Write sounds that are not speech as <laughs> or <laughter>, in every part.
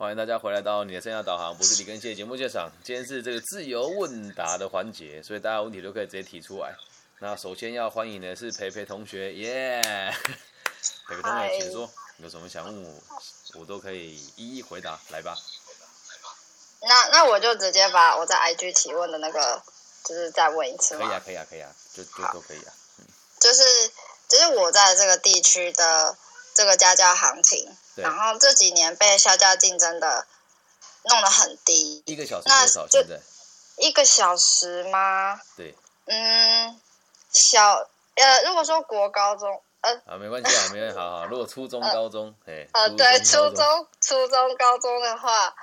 欢迎大家回来到你的生涯导航，不是李根谢节目现场。今天是这个自由问答的环节，所以大家问题都可以直接提出来。那首先要欢迎的是培培同学，耶！<laughs> 培培同学，请说，有什么想问我，我都可以一一回答，来吧。那那我就直接把我在 IG 提问的那个，就是再问一次可以啊，可以啊，可以啊，就就都可以啊。就是就是我在这个地区的这个家教行情，然后这几年被销价竞争的弄得很低，一个小时多少？现在一个小时吗？对，嗯，小呃，如果说国高中，呃，啊，没关系啊，没关系，好好。如果初中、<laughs> 高中，哎，呃，对，初中、初中、高中的话。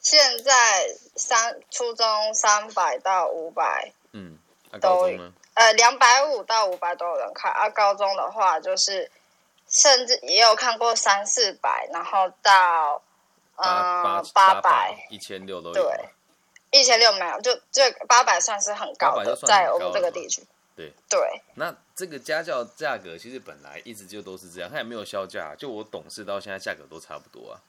现在三初中三百到五百，嗯，都呃两百五到五百都有人看，啊，高中的话就是甚至也有看过三四百，然后到呃八百一千六都有，对，一千六没有，就这八百算是很高的，在我们这个地区，对对。那这个家教价格其实本来一直就都是这样，它也没有销价，就我懂事到现在价格都差不多啊。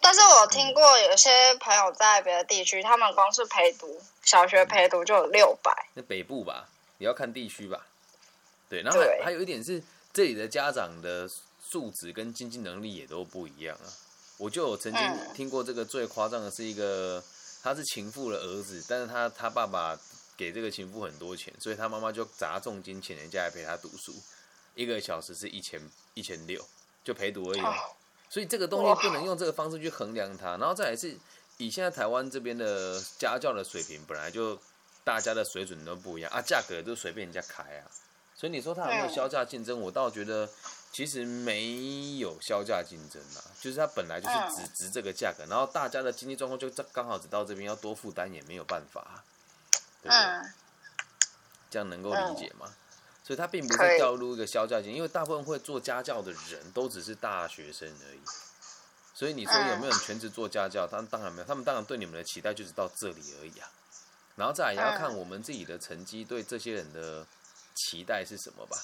但是我听过有些朋友在别的地区，他们光是陪读小学陪读就有六百。那北部吧，也要看地区吧。对，然后还还有一点是，这里的家长的素质跟经济能力也都不一样啊。我就有曾经听过这个最夸张的是一个，他是情妇的儿子，但是他他爸爸给这个情妇很多钱，所以他妈妈就砸重金请人家来陪他读书，一个小时是一千一千六，就陪读而已。所以这个东西不能用这个方式去衡量它，然后再来是以现在台湾这边的家教的水平，本来就大家的水准都不一样啊，价格都随便人家开啊，所以你说它有没有销价竞争？我倒觉得其实没有销价竞争啊，就是它本来就是只值这个价格，然后大家的经济状况就刚好只到这边，要多负担也没有办法，对不对？这样能够理解吗？所以它并不是掉入一个销价型，因为大部分会做家教的人都只是大学生而已。所以你说有没有人全职做家教？他们当然没有，他们当然对你们的期待就是到这里而已啊。然后再来也要看我们自己的成绩对这些人的期待是什么吧。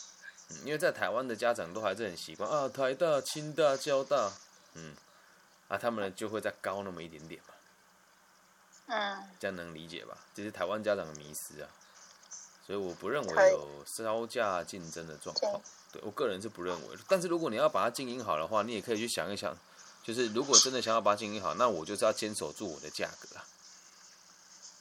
嗯，因为在台湾的家长都还是很习惯啊，台大、清大、交大，嗯，啊，他们就会再高那么一点点嘛。嗯，这样能理解吧？这是台湾家长的迷失啊。所以我不认为有稍价竞争的状况，对我个人是不认为。但是如果你要把它经营好的话，你也可以去想一想，就是如果真的想要把它经营好，那我就是要坚守住我的价格啊。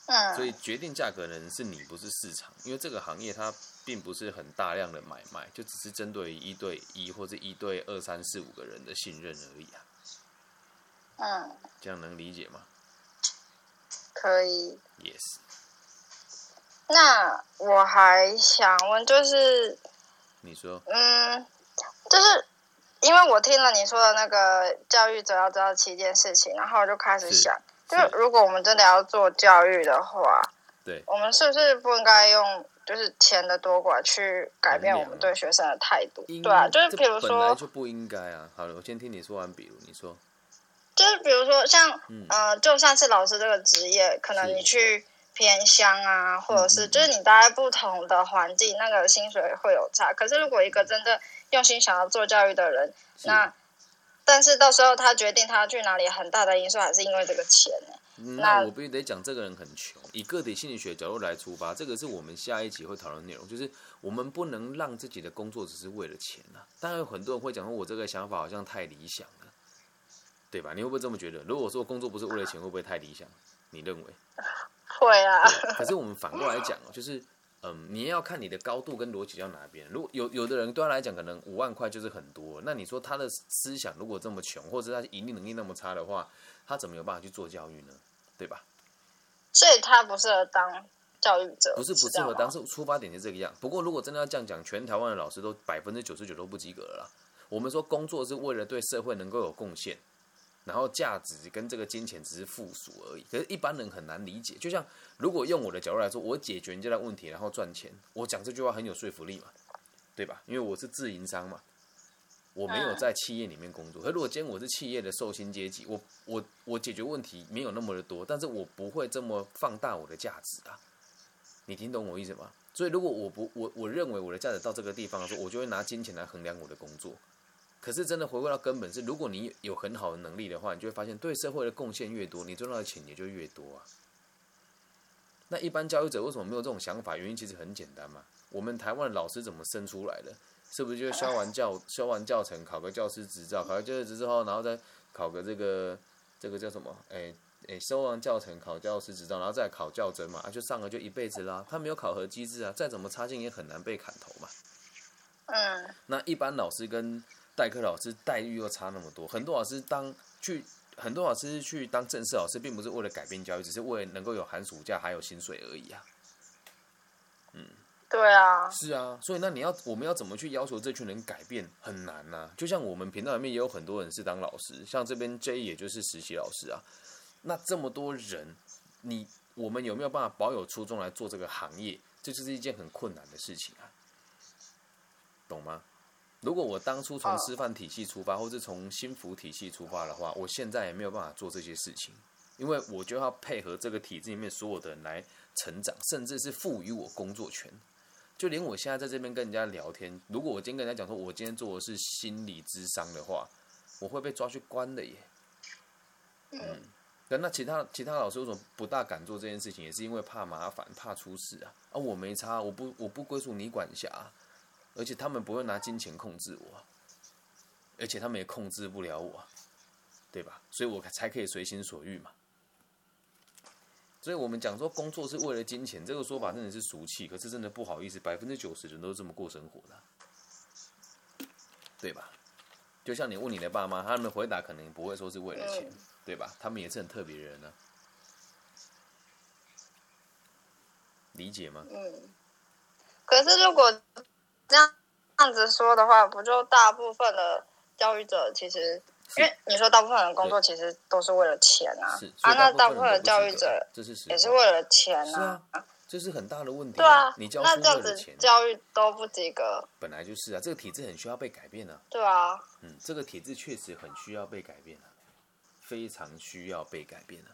嗯。所以决定价格的人是你，不是市场，因为这个行业它并不是很大量的买卖，就只是针对一对一或者一对二三四五个人的信任而已啊。嗯。这样能理解吗？可以。Yes。那我还想问，就是你说，嗯，就是因为我听了你说的那个教育者要知道七件事情，然后我就开始想，就如果我们真的要做教育的话，对，我们是不是不应该用就是钱的多寡去改变我们对学生的态度？对啊，就是比如说，本来就不应该啊。好了，我先听你说完，比如你说，就是比如说像，呃，就算是老师这个职业，可能你去。偏乡啊，或者是就是你待在不同的环境，那个薪水会有差。可是如果一个真的用心想要做教育的人，那但是到时候他决定他要去哪里，很大的因素还是因为这个钱呢。那我必须得讲，这个人很穷。以个体心理学角度来出发，这个是我们下一集会讨论内容，就是我们不能让自己的工作只是为了钱啊。当然有很多人会讲说，我这个想法好像太理想了，对吧？你会不会这么觉得？如果说工作不是为了钱，会不会太理想？你认为？<laughs> 会啊，可是我们反过来讲哦，就是，嗯，你要看你的高度跟逻辑到哪边。如果有有的人对他来讲，可能五万块就是很多，那你说他的思想如果这么穷，或者他盈利能力那么差的话，他怎么有办法去做教育呢？对吧？所以他不适合当教育者，不是不适合当，是出发点是这个样。不过如果真的要这样讲，全台湾的老师都百分之九十九都不及格了。我们说工作是为了对社会能够有贡献。然后价值跟这个金钱只是附属而已，可是一般人很难理解。就像如果用我的角度来说，我解决人家的问题，然后赚钱，我讲这句话很有说服力嘛，对吧？因为我是自营商嘛，我没有在企业里面工作。可如果今天我是企业的受薪阶级，我我我解决问题没有那么的多，但是我不会这么放大我的价值啊。你听懂我意思吗？所以如果我不我我认为我的价值到这个地方的时候，我就会拿金钱来衡量我的工作。可是真的回归到根本是，如果你有很好的能力的话，你就会发现对社会的贡献越多，你赚到的钱也就越多啊。那一般教育者为什么没有这种想法？原因其实很简单嘛。我们台湾的老师怎么生出来的？是不是就修完教修完教程，考个教师执照，考个教师执照后，然后再考个这个这个叫什么？哎哎，修完教程考教师执照，然后再考教甄嘛，啊，就上了就一辈子啦。他没有考核机制啊，再怎么差劲也很难被砍头嘛。嗯。那一般老师跟代课老师待遇又差那么多，很多老师当去，很多老师去当正式老师，并不是为了改变教育，只是为了能够有寒暑假还有薪水而已啊。嗯，对啊，是啊，所以那你要我们要怎么去要求这群人改变，很难呐。就像我们频道里面也有很多人是当老师，像这边 J 也就是实习老师啊。那这么多人，你我们有没有办法保有初衷来做这个行业？这就是一件很困难的事情啊，懂吗？如果我当初从师范体系出发，或是从心服体系出发的话，我现在也没有办法做这些事情，因为我就要配合这个体制里面所有的人来成长，甚至是赋予我工作权。就连我现在在这边跟人家聊天，如果我今天跟人家讲说，我今天做的是心理智商的话，我会被抓去关的耶。嗯，那其他其他老师为什么不大敢做这件事情？也是因为怕麻烦，怕出事啊。啊，我没差，我不我不归属你管辖。而且他们不会拿金钱控制我，而且他们也控制不了我，对吧？所以我才可以随心所欲嘛。所以我们讲说工作是为了金钱，这个说法真的是俗气，可是真的不好意思，百分之九十人都是这么过生活的，对吧？就像你问你的爸妈，他们的回答可能不会说是为了钱，对吧？他们也是很特别的人呢，理解吗？嗯。可是如果。这样这样子说的话，不就大部分的教育者其实，因为你说大部分人工作其实都是为了钱啊，啊，那大部分的教育者也是为了钱啊，这是很大的问题。对啊，你教那这样子教育都不及格，本来就是啊，这个体制很需要被改变啊。对啊，嗯，这个体制确实很需要被改变啊，非常需要被改变啊。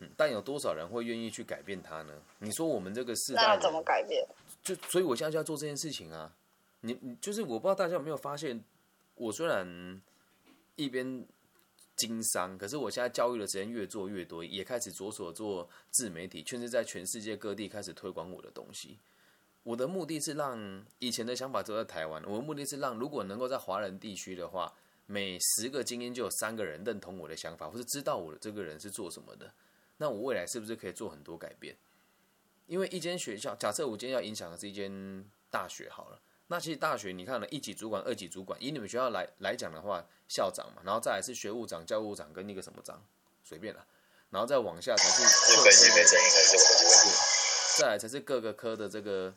嗯，但有多少人会愿意去改变它呢？你说我们这个世代怎么改变？就所以，我现在就要做这件事情啊！你你就是我不知道大家有没有发现，我虽然一边经商，可是我现在教育的时间越做越多，也开始着手做自媒体，甚至在全世界各地开始推广我的东西。我的目的是让以前的想法都在台湾，我的目的是让如果能够在华人地区的话，每十个精英就有三个人认同我的想法，或是知道我这个人是做什么的，那我未来是不是可以做很多改变？因为一间学校，假设我今天要影响的是一间大学好了，那其实大学你看了一级主管、二级主管，以你们学校来来讲的话，校长嘛，然后再来是学务长、教务长跟那个什么长，随便了，然后再往下才是各科，再来才是各个科的这个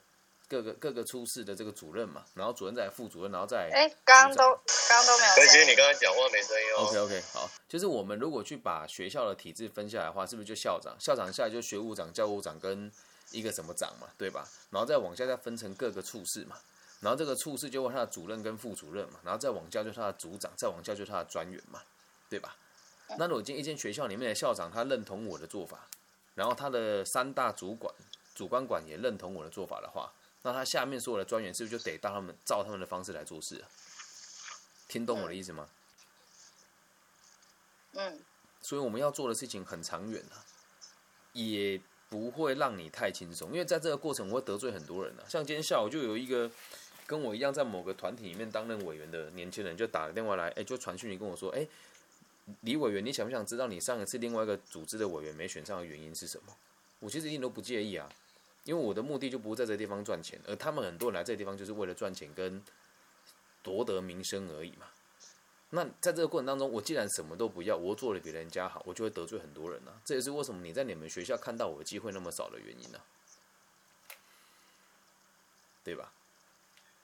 各个各个出事的这个主任嘛，然后主任再副主任，然后再哎，刚刚都刚刚都没有，其实你刚刚讲话没声音哦。OK OK，好，就是我们如果去把学校的体制分下来的话，是不是就校长？校长下来就学务长、教务长跟一个什么长嘛，对吧？然后再往下再分成各个处室嘛，然后这个处室就问他的主任跟副主任嘛，然后再往下就是他的组长，再往下就是他的专员嘛，对吧？那如果今一间学校里面的校长他认同我的做法，然后他的三大主管、主管管也认同我的做法的话，那他下面所有的专员是不是就得到他们照他们的方式来做事？听懂我的意思吗？嗯。所以我们要做的事情很长远啊，也。不会让你太轻松，因为在这个过程我会得罪很多人啊。像今天下午就有一个跟我一样在某个团体里面担任委员的年轻人，就打了电话来，哎，就传讯你跟我说，哎，李委员，你想不想知道你上一次另外一个组织的委员没选上的原因是什么？我其实一点都不介意啊，因为我的目的就不是在这个地方赚钱，而他们很多人来这个地方就是为了赚钱跟夺得名声而已嘛。那在这个过程当中，我既然什么都不要，我做的比人家好，我就会得罪很多人呢。这也是为什么你在你们学校看到我的机会那么少的原因呢？对吧？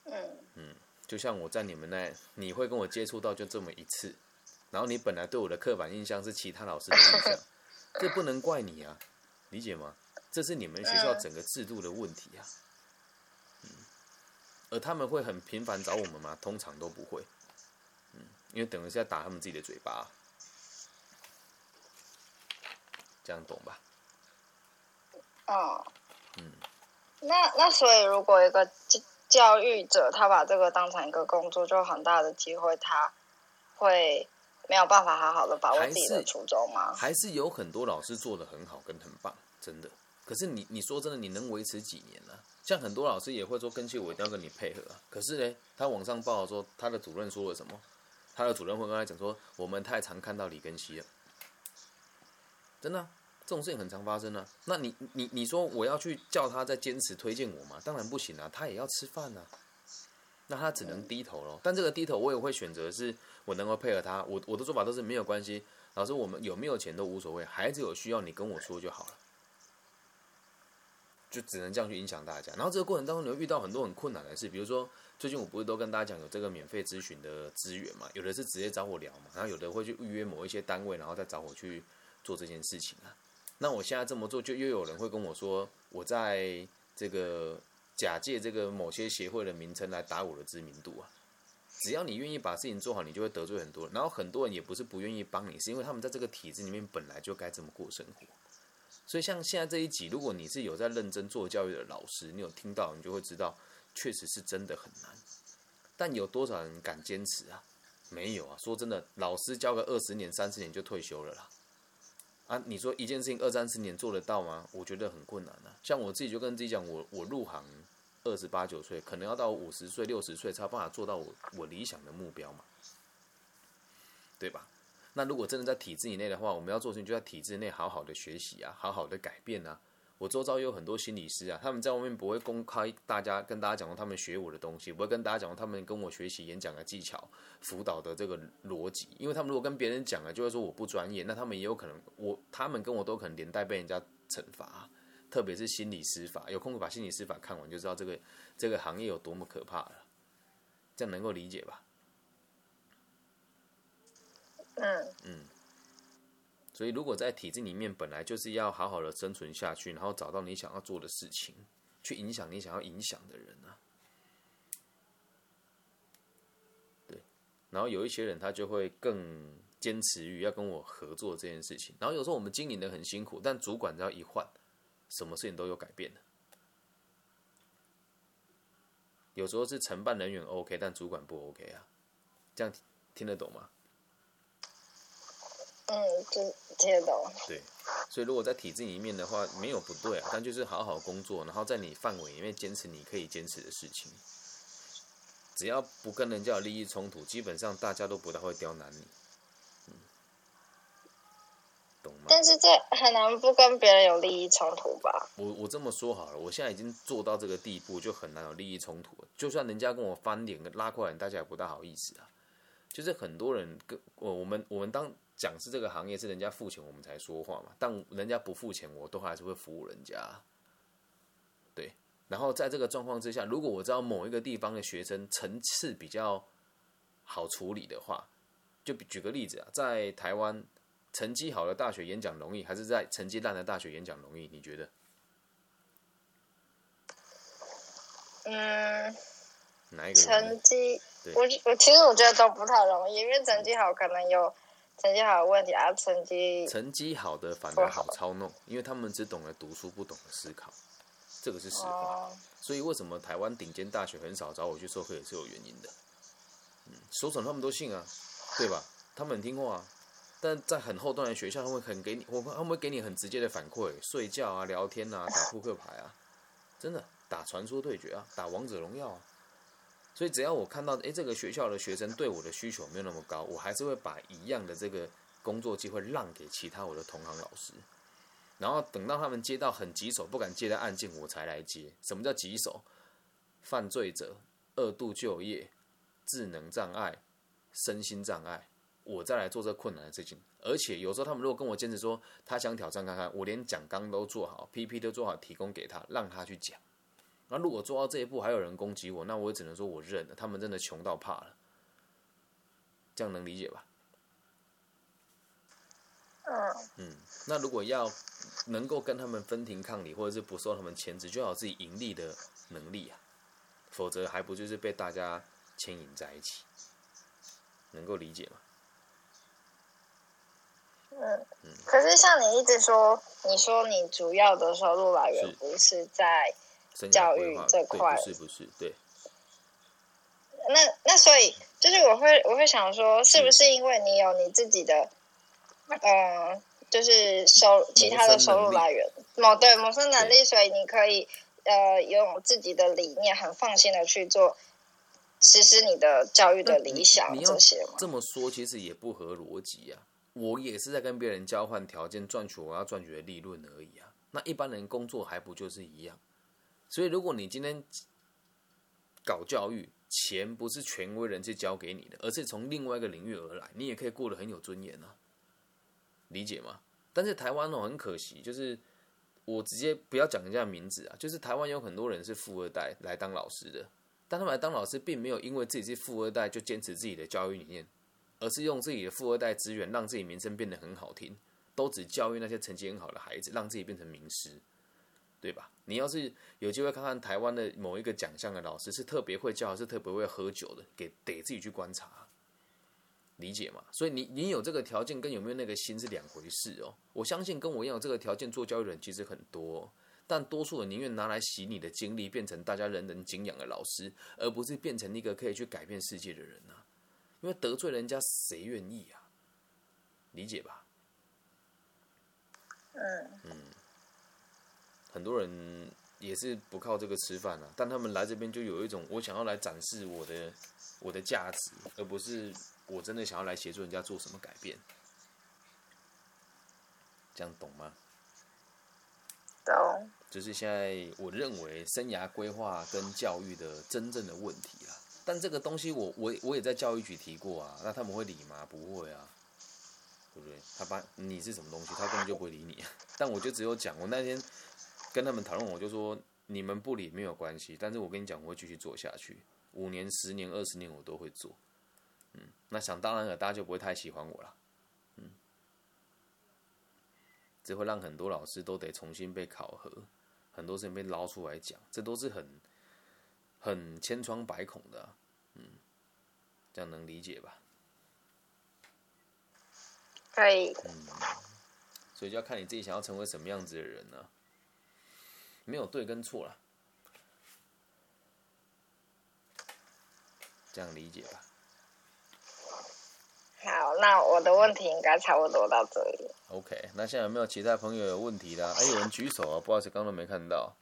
嗯嗯，就像我在你们那，你会跟我接触到就这么一次，然后你本来对我的刻板印象是其他老师的印象，<laughs> 这不能怪你啊，理解吗？这是你们学校整个制度的问题啊。嗯，而他们会很频繁找我们吗？通常都不会。因为等于是在打他们自己的嘴巴，这样懂吧？哦，嗯，那那所以如果一个教教育者他把这个当成一个工作，就很大的机会他会没有办法好好的把握自己的初衷吗？还是有很多老师做的很好跟很棒，真的。可是你你说真的，你能维持几年呢？像很多老师也会说，跟去我一定要跟你配合啊。可是呢，他网上报说他的主任说了什么？他的主任会跟他讲说，我们太常看到李根熙了，真的，这种事情很常发生啊。那你你你说我要去叫他再坚持推荐我吗？当然不行啊，他也要吃饭啊。那他只能低头了。但这个低头我也会选择是我能够配合他。我我的做法都是没有关系，老师我们有没有钱都无所谓，孩子有需要你跟我说就好了。就只能这样去影响大家，然后这个过程当中你会遇到很多很困难的事，比如说最近我不是都跟大家讲有这个免费咨询的资源嘛，有的是直接找我聊嘛，然后有的会去预约某一些单位，然后再找我去做这件事情啊。那我现在这么做，就又有人会跟我说，我在这个假借这个某些协会的名称来打我的知名度啊。只要你愿意把事情做好，你就会得罪很多人，然后很多人也不是不愿意帮你，是因为他们在这个体制里面本来就该这么过生活。所以，像现在这一集，如果你是有在认真做教育的老师，你有听到，你就会知道，确实是真的很难。但有多少人敢坚持啊？没有啊！说真的，老师教个二十年、三十年就退休了啦。啊，你说一件事情二三十年做得到吗？我觉得很困难啊。像我自己就跟自己讲，我我入行二十八九岁，可能要到五十岁、六十岁才有办法做到我我理想的目标嘛，对吧？那如果真的在体制以内的话，我们要做事情就在体制内好好的学习啊，好好的改变啊。我周遭有很多心理师啊，他们在外面不会公开大家跟大家讲过他们学我的东西，不会跟大家讲过他们跟我学习演讲的技巧、辅导的这个逻辑，因为他们如果跟别人讲了，就会说我不专业，那他们也有可能我他们跟我都可能连带被人家惩罚，特别是心理师法，有空把心理师法看完就知道这个这个行业有多么可怕了，这样能够理解吧？嗯。嗯，所以如果在体制里面本来就是要好好的生存下去，然后找到你想要做的事情，去影响你想要影响的人啊，对，然后有一些人他就会更坚持于要跟我合作这件事情，然后有时候我们经营的很辛苦，但主管只要一换，什么事情都有改变的。有时候是承办人员 OK，但主管不 OK 啊，这样听得懂吗？嗯，就听得懂。对，所以如果在体制里面的话，没有不对啊，但就是好好工作，然后在你范围里面坚持你可以坚持的事情，只要不跟人家有利益冲突，基本上大家都不太会刁难你。嗯，懂吗？但是这很难不跟别人有利益冲突吧？我我这么说好了，我现在已经做到这个地步，就很难有利益冲突。就算人家跟我翻脸拉过来，大家也不大好意思啊。就是很多人跟我我们我们当。讲是这个行业是人家付钱我们才说话嘛，但人家不付钱我都还是会服务人家，对。然后在这个状况之下，如果我知道某一个地方的学生层次比较好处理的话，就举个例子啊，在台湾成绩好的大学演讲容易，还是在成绩烂的大学演讲容易？你觉得？嗯，哪一个？成绩？我我其实我觉得都不太容易，因为成绩好可能有。成绩好的问题啊，成绩成绩好的反而好操弄，因为他们只懂得读书，不懂得思考，这个是实话。所以为什么台湾顶尖大学很少找我去授课，也是有原因的。嗯，收成那么他们都信啊，对吧？他们很听话啊，但在很后端的学校，他们很给你，我他们会给你很直接的反馈，睡觉啊，聊天啊，打扑克牌啊，真的打传说对决啊，打王者荣耀啊。所以只要我看到，哎，这个学校的学生对我的需求没有那么高，我还是会把一样的这个工作机会让给其他我的同行老师，然后等到他们接到很棘手不敢接的案件，我才来接。什么叫棘手？犯罪者、二度就业、智能障碍、身心障碍，我再来做这困难的事情。而且有时候他们如果跟我坚持说他想挑战看看，我连讲纲都做好，PP 都做好，提供给他，让他去讲。那如果做到这一步还有人攻击我，那我也只能说我认了。他们真的穷到怕了，这样能理解吧？嗯。嗯，那如果要能够跟他们分庭抗礼，或者是不受他们牵制，就要自己盈利的能力啊，否则还不就是被大家牵引在一起？能够理解吗？嗯。嗯。可是像你一直说，你说你主要的收入来源不是在。教育这块是不是？对，那那所以就是我会我会想说，是不是因为你有你自己的，呃，就是收其他的收入来源，某对谋生能力，所以你可以呃有自己的理念，很放心的去做实施你的教育的理想这些。这么说其实也不合逻辑啊！我也是在跟别人交换条件，赚取我要赚取的利润而已啊。那一般人工作还不就是一样？所以如果你今天搞教育，钱不是权威人士交给你的，而是从另外一个领域而来，你也可以过得很有尊严啊，理解吗？但是台湾哦，很可惜，就是我直接不要讲人家的名字啊，就是台湾有很多人是富二代来当老师的，但他们来当老师，并没有因为自己是富二代就坚持自己的教育理念，而是用自己的富二代资源让自己名声变得很好听，都只教育那些成绩很好的孩子，让自己变成名师。对吧？你要是有机会看看台湾的某一个奖项的老师，是特别会教，还是特别会喝酒的，给得自己去观察，理解吗？所以你你有这个条件，跟有没有那个心是两回事哦。我相信跟我一样有这个条件做教育人其实很多，但多数人宁愿拿来洗你的精力，变成大家人人敬仰的老师，而不是变成一个可以去改变世界的人呢？因为得罪人家谁愿意啊？理解吧？嗯嗯。很多人也是不靠这个吃饭啊，但他们来这边就有一种我想要来展示我的我的价值，而不是我真的想要来协助人家做什么改变，这样懂吗？懂。就是现在我认为生涯规划跟教育的真正的问题啊，但这个东西我我我也在教育局提过啊，那他们会理吗？不会啊，对不对？他把你是什么东西，他根本就不会理你。但我就只有讲，我那天。跟他们讨论，我就说你们不理没有关系，但是我跟你讲，我会继续做下去，五年、十年、二十年我都会做。嗯，那想当然了，大家就不会太喜欢我了。嗯，这会让很多老师都得重新被考核，很多事情被捞出来讲，这都是很很千疮百孔的。嗯，这样能理解吧？可以。嗯，所以就要看你自己想要成为什么样子的人呢？没有对跟错了，这样理解吧。好，那我的问题应该差不多到这里。OK，那现在有没有其他朋友有问题的？哎，有人举手啊，不好意思，刚刚没看到。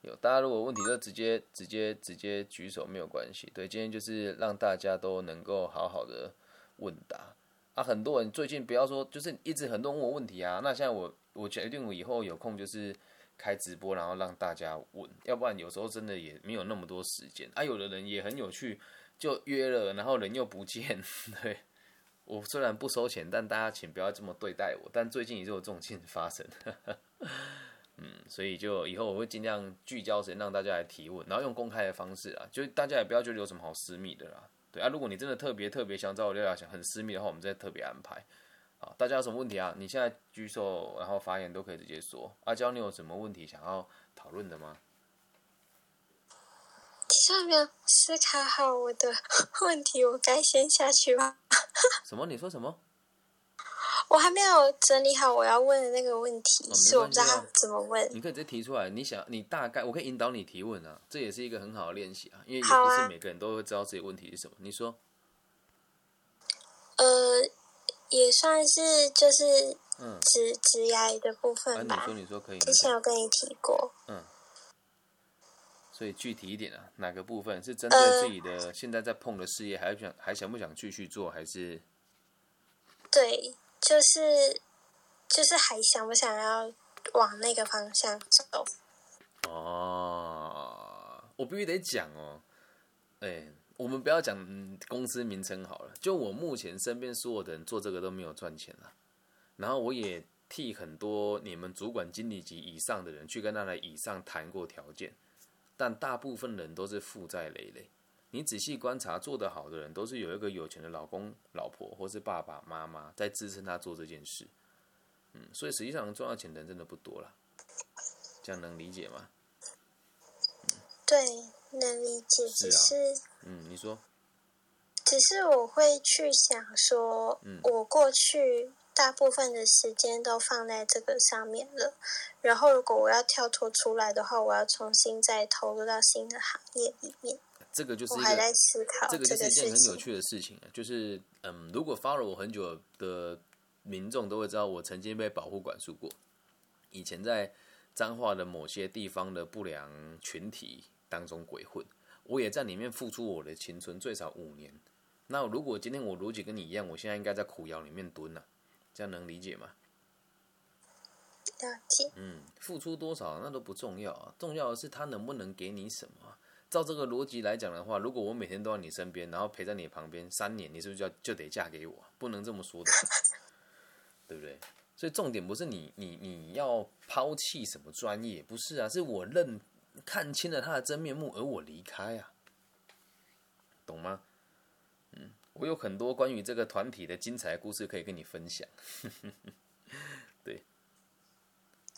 有，大家如果问题就直接直接直接举手，没有关系。对，今天就是让大家都能够好好的问答啊。很多人最近不要说，就是一直很多人问我问题啊。那现在我我决定我以后有空就是。开直播，然后让大家问，要不然有时候真的也没有那么多时间啊。有的人也很有趣，就约了，然后人又不见。<laughs> 对我虽然不收钱，但大家请不要这么对待我。但最近也是有这种事情发生，<laughs> 嗯，所以就以后我会尽量聚焦时间让大家来提问，然后用公开的方式啊，就大家也不要觉得有什么好私密的啦。对啊，如果你真的特别特别想找我聊聊，想很私密的话，我们再特别安排。好，大家有什么问题啊？你现在举手，然后发言都可以直接说。阿娇，你有什么问题想要讨论的吗？其实没有思考好我的问题，我该先下去吧？<laughs> 什么？你说什么？我还没有整理好我要问的那个问题，是我不知道怎么问。你可以直接提出来，你想，你大概我可以引导你提问啊，这也是一个很好的练习啊，因为也不是每个人都会知道自己问题是什么。你说。呃。也算是就是直直牙的部分吧。你说你说可以。之前有跟你提过。嗯。所以具体一点啊，哪个部分是针对自己的现在在碰的事业，还想还想不想继续做，还是？对，就是就是还想不想要往那个方向走？哦，我必须得讲哦，哎。我们不要讲公司名称好了，就我目前身边所有的人做这个都没有赚钱了，然后我也替很多你们主管经理级以上的人去跟他的以上谈过条件，但大部分人都是负债累累。你仔细观察，做得好的人都是有一个有钱的老公、老婆或是爸爸妈妈在支撑他做这件事。嗯，所以实际上赚到钱的人真的不多了，这样能理解吗？对。能理解，只是嗯，你说，只是我会去想说，嗯我过去大部分的时间都放在这个上面了，然后如果我要跳脱出来的话，我要重新再投入到新的行业里面。这个就是我还在思考这个就是一件很有趣的的事情啊，就是嗯，如果 follow 我很久的民众都会知道，我曾经被保护管束过。以前在彰化的某些地方的不良群体当中鬼混，我也在里面付出我的青春，最少五年。那如果今天我逻辑跟你一样，我现在应该在苦窑里面蹲了，这样能理解吗？了解。嗯，付出多少那都不重要啊，重要的是他能不能给你什么。照这个逻辑来讲的话，如果我每天都在你身边，然后陪在你旁边三年，你是不是就要就得嫁给我？不能这么说的，<laughs> 对不对？所以重点不是你你你要抛弃什么专业，不是啊，是我认看清了他的真面目，而我离开啊，懂吗？嗯，我有很多关于这个团体的精彩故事可以跟你分享。<laughs> 对，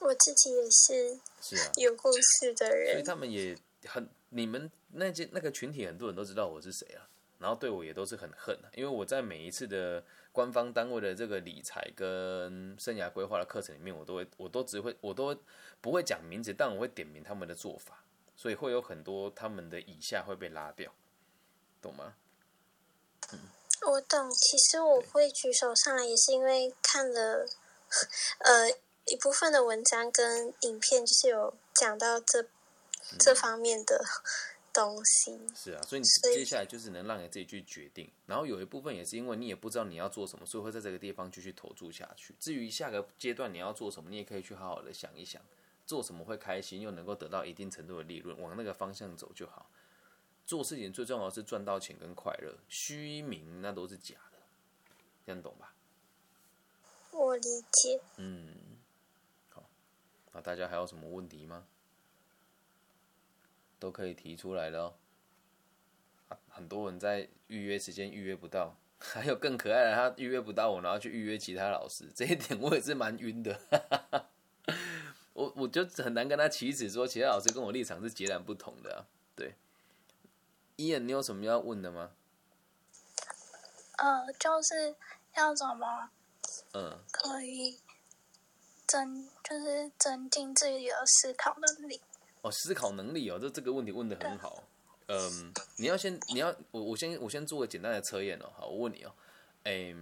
我自己也是是啊，有故事的人，所以他们也很。你们那些那个群体很多人都知道我是谁啊，然后对我也都是很恨啊，因为我在每一次的官方单位的这个理财跟生涯规划的课程里面，我都会我都只会我都不会讲名字，但我会点名他们的做法，所以会有很多他们的以下会被拉掉，懂吗？嗯，我懂。其实我会举手上来，也是因为看了 <laughs> 呃一部分的文章跟影片，就是有讲到这。这方面的东西是啊，所以你接下来就是能让你自己去决定。然后有一部分也是因为你也不知道你要做什么，所以会在这个地方继续投注下去。至于下个阶段你要做什么，你也可以去好好的想一想，做什么会开心又能够得到一定程度的利润，往那个方向走就好。做事情最重要的是赚到钱跟快乐，虚名那都是假的，这样懂吧？我理解。嗯，好，那大家还有什么问题吗？都可以提出来了，很多人在预约时间预约不到，<laughs> 还有更可爱的，他预约不到我，然后去预约其他老师，<laughs> 这一点我也是蛮晕的。<laughs> 我我就很难跟他起止说，其他老师跟我立场是截然不同的。对，伊恩，你有什么要问的吗？呃，就是要怎么，嗯，可以增，就是增进自己的思考能力。哦，思考能力哦，这这个问题问的很好。嗯，你要先，你要我我先我先做个简单的测验哦。好，我问你哦，哎，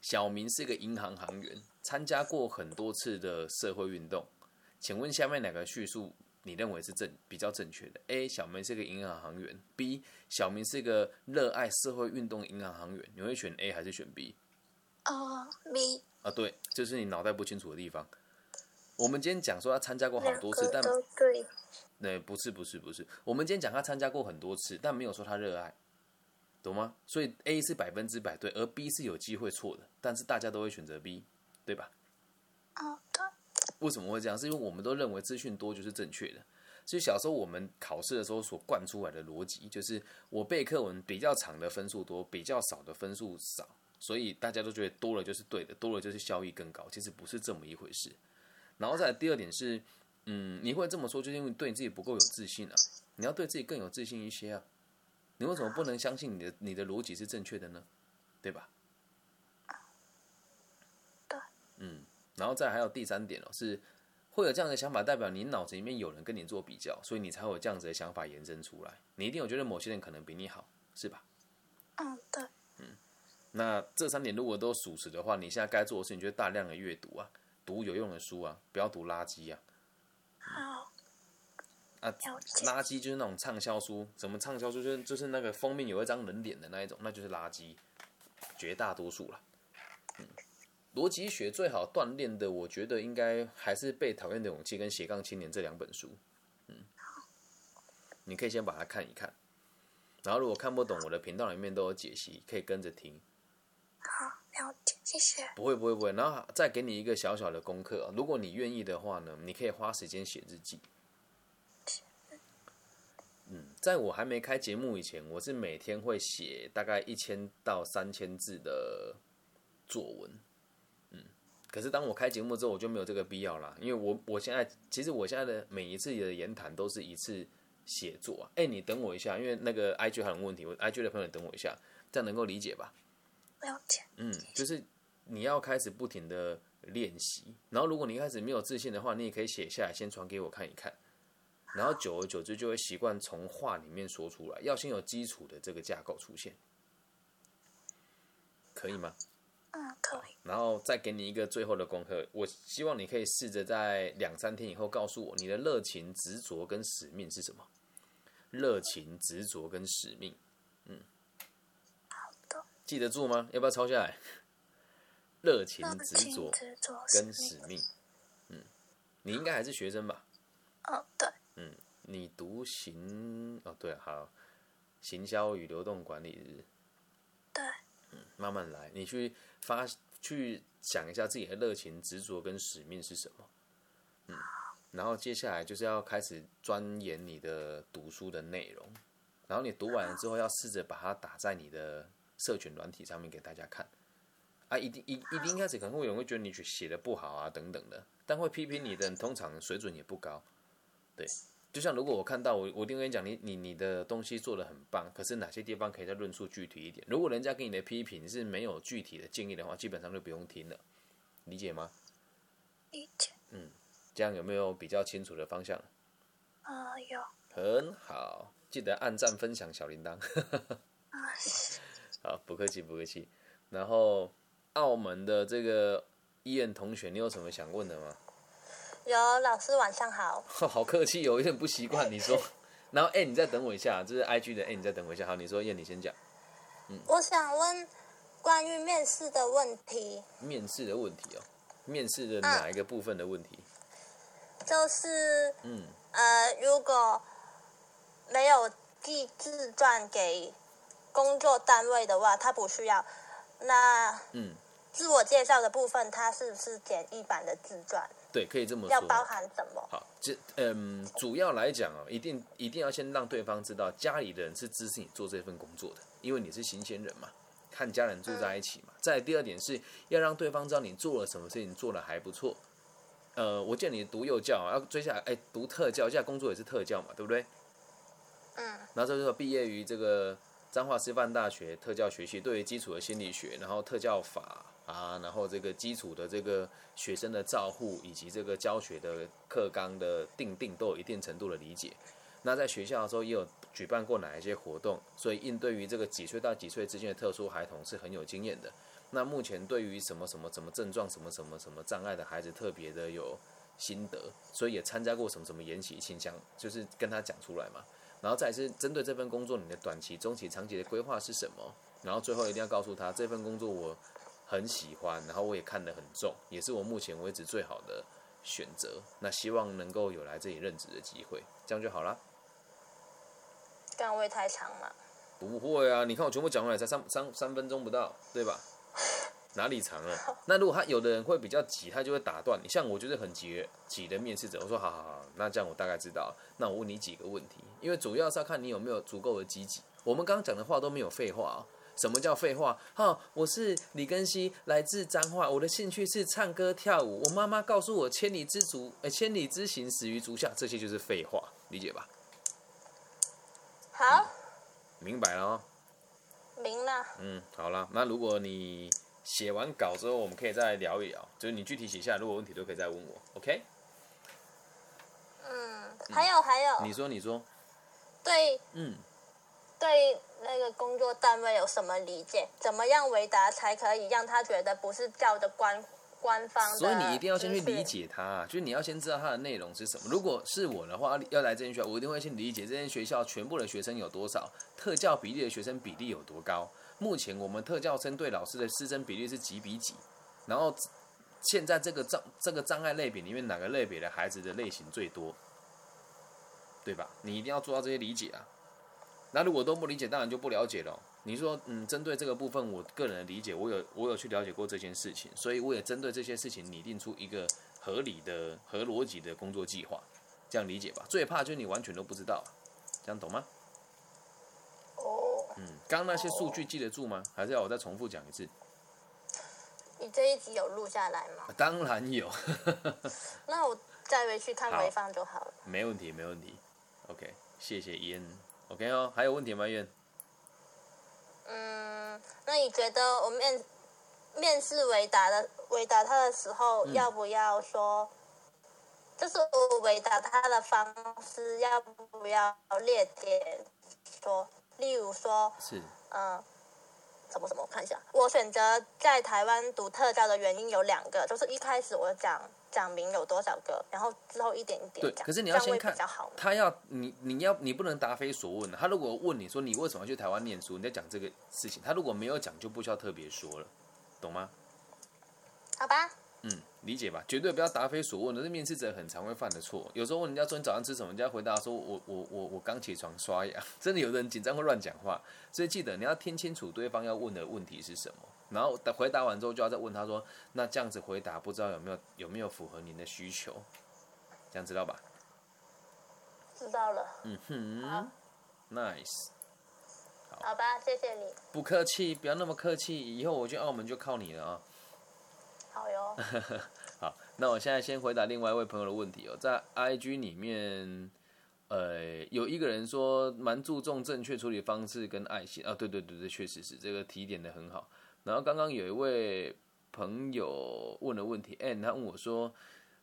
小明是一个银行行员，参加过很多次的社会运动，请问下面哪个叙述你认为是正比较正确的？A. 小明是个银行行员，B. 小明是一个热爱社会运动银行行员，你会选 A 还是选 B？哦，B。啊，对，就是你脑袋不清楚的地方。我们今天讲说他参加过好多次，但对。那不是不是不是，我们今天讲他参加过很多次，但没有说他热爱，懂吗？所以 A 是百分之百对，而 B 是有机会错的，但是大家都会选择 B，对吧？哦，对。为什么会这样？是因为我们都认为资讯多就是正确的，所以小时候我们考试的时候所灌出来的逻辑就是，我背课文比较长的分数多，比较少的分数少，所以大家都觉得多了就是对的，多了就是效益更高，其实不是这么一回事。然后再第二点是。嗯，你会这么说，就是因为对你自己不够有自信啊！你要对自己更有自信一些啊！你为什么不能相信你的你的逻辑是正确的呢？对吧？对。嗯，然后再还有第三点哦，是会有这样的想法，代表你脑子里面有人跟你做比较，所以你才会有这样子的想法延伸出来。你一定有觉得某些人可能比你好，是吧？嗯，对。嗯，那这三点如果都属实的话，你现在该做的事情就是大量的阅读啊，读有用的书啊，不要读垃圾啊。好啊，垃圾就是那种畅销书，什么畅销书就是就是那个封面有一张人脸的那一种，那就是垃圾，绝大多数了。嗯，逻辑学最好锻炼的，我觉得应该还是《被讨厌的勇气》跟《斜杠青年》这两本书。嗯，你可以先把它看一看，然后如果看不懂，我的频道里面都有解析，可以跟着听。好，了解，谢谢。不会，不会，不会。然后再给你一个小小的功课，如果你愿意的话呢，你可以花时间写日记。嗯，在我还没开节目以前，我是每天会写大概一千到三千字的作文。嗯，可是当我开节目之后，我就没有这个必要啦，因为我我现在其实我现在的每一次的言谈都是一次写作啊。哎，你等我一下，因为那个 IG 还有问题，我 IG 的朋友等我一下，这样能够理解吧？了解。嗯，就是你要开始不停的练习，然后如果你一开始没有自信的话，你也可以写下来，先传给我看一看。然后久而久之就会习惯从话里面说出来，要先有基础的这个架构出现，可以吗？嗯，可以。然后再给你一个最后的功课，我希望你可以试着在两三天以后告诉我你的热情、执着跟使命是什么。热情、执着跟使命，嗯，记得住吗？要不要抄下来？热情、执着跟使命，嗯，你应该还是学生吧？哦，对，嗯，你读行哦，对，好，行销与流动管理日，对，嗯，慢慢来，你去发去想一下自己的热情、执着跟使命是什么，嗯。然后接下来就是要开始钻研你的读书的内容，然后你读完了之后，要试着把它打在你的社群软体上面给大家看。啊，一定一一定一开始可能会有人会觉得你写的不好啊等等的，但会批评你的人通常水准也不高。对，就像如果我看到我我一定跟你讲，你你你的东西做的很棒，可是哪些地方可以再论述具体一点？如果人家给你的批评是没有具体的建议的话，基本上就不用听了，理解吗？理解。嗯。这样有没有比较清楚的方向？啊，有。很好，记得按赞、分享小铃铛。<laughs> 好，不客气，不客气。然后，澳门的这个医院同学，你有什么想问的吗？有，老师晚上好。<laughs> 好客气，有一点不习惯。你说，<laughs> 然后哎，你再等我一下，这是 IG 的哎，你再等我一下。好，你说，燕，你先讲。嗯，我想问关于面试的问题。面试的问题哦，面试的哪一个部分的问题？就是，嗯，呃，如果没有寄自传给工作单位的话，他不需要。那，嗯，自我介绍的部分，它是不是简易版的自传？对，可以这么说。要包含什么？好，这，嗯，主要来讲哦，一定一定要先让对方知道家里的人是支持你做这份工作的，因为你是新鲜人嘛，看家人住在一起嘛。再第二点是要让对方知道你做了什么事情，做的还不错。呃，我见你读幼教啊，要追下来，哎，读特教，现在工作也是特教嘛，对不对？嗯。然后就说毕业于这个彰化师范大学特教学系，对于基础的心理学，然后特教法啊，然后这个基础的这个学生的照护以及这个教学的课纲的定定，都有一定程度的理解。那在学校的时候也有举办过哪一些活动，所以应对于这个几岁到几岁之间的特殊孩童是很有经验的。那目前对于什么什么什么症状、什么什么什么障碍的孩子，特别的有心得，所以也参加过什么什么研习倾向，就是跟他讲出来嘛。然后再是针对这份工作，你的短期、中期、长期的规划是什么？然后最后一定要告诉他，这份工作我很喜欢，然后我也看得很重，也是我目前为止最好的选择。那希望能够有来这里任职的机会，这样就好了。岗位太长了？不会啊，你看我全部讲完才三三三分钟不到，对吧？哪里长了？那如果他有的人会比较急，他就会打断你。像我就是很急急的面试者，我说好好好，那这样我大概知道。那我问你几个问题，因为主要是要看你有没有足够的积极。我们刚刚讲的话都没有废话啊。什么叫废话？哈，我是李根熙，来自彰化，我的兴趣是唱歌跳舞。我妈妈告诉我，千里之足，呃，千里之行，始于足下。这些就是废话，理解吧？好，明白了哦。明了。嗯，好了，那如果你。写完稿之后，我们可以再聊一聊。就是你具体写下来，如果问题都可以再问我，OK？嗯，还有还有，你说你说，对，嗯，对那个工作单位有什么理解？怎么样回答才可以让他觉得不是叫的官官方？所以你一定要先去理解他，就是你要先知道他的内容是什么。如果是我的话，要来这间学校，我一定会先理解这间学校全部的学生有多少，特教比例的学生比例有多高。目前我们特教生对老师的师生比例是几比几？然后现在这个障这个障碍类别里面哪个类别的孩子的类型最多？对吧？你一定要做到这些理解啊。那如果都不理解，当然就不了解了。你说，嗯，针对这个部分，我个人的理解，我有我有去了解过这件事情，所以我也针对这些事情拟定出一个合理的、合逻辑的工作计划，这样理解吧。最怕就是你完全都不知道，这样懂吗？嗯，刚刚那些数据记得住吗？还是要我再重复讲一次？你这一集有录下来吗？当然有。<laughs> 那我再回去看回放就好了。没问题，没问题。OK，谢谢伊恩。OK 哦，还有问题吗，伊恩？嗯，那你觉得我面面试维达的维达他的时候，要不要说就是我回答他的方式要不要列点说，例如说，是，嗯，什么什么？我看一下，我选择在台湾读特教的原因有两个，就是一开始我讲。讲明有多少个，然后之后一点一点对，可是你要先看，他要你你要你不能答非所问他如果问你说你为什么要去台湾念书，你在讲这个事情，他如果没有讲就不需要特别说了，懂吗？好吧。嗯，理解吧，绝对不要答非所问的，是面试者很常会犯的错。有时候问人家说你早上吃什么，人家回答说我我我我刚起床刷牙，<laughs> 真的有的人紧张会乱讲话，所以记得你要听清楚对方要问的问题是什么。然后等回答完之后，就要再问他说：“那这样子回答，不知道有没有有没有符合您的需求？这样知道吧？”知道了。嗯哼，nice。好吧，谢谢你。不客气，不要那么客气。以后我去澳门就靠你了啊。好哟。<laughs> 那我现在先回答另外一位朋友的问题哦，在 IG 里面，呃，有一个人说蛮注重正确处理方式跟爱心啊，对对对对，确实是这个提点的很好。然后刚刚有一位朋友问了问题，哎，他问我说：“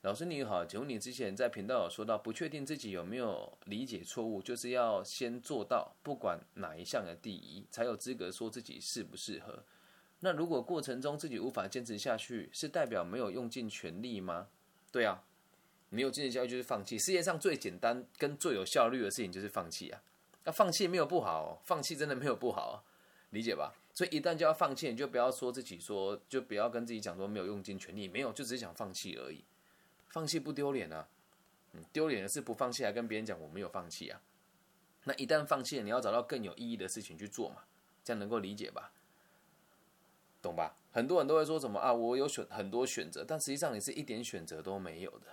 老师你好，请问你之前在频道有说到，不确定自己有没有理解错误，就是要先做到不管哪一项的第一，才有资格说自己适不适合。那如果过程中自己无法坚持下去，是代表没有用尽全力吗？对啊，没有坚持下去就是放弃。世界上最简单跟最有效率的事情就是放弃啊。那放弃没有不好，放弃真的没有不好，理解吧？”所以一旦就要放弃，你就不要说自己说，就不要跟自己讲说没有用尽全力，没有，就只是想放弃而已。放弃不丢脸啊，嗯，丢脸的是不放弃还跟别人讲我没有放弃啊。那一旦放弃了，你要找到更有意义的事情去做嘛，这样能够理解吧？懂吧？很多人都会说什么啊，我有选很多选择，但实际上你是一点选择都没有的。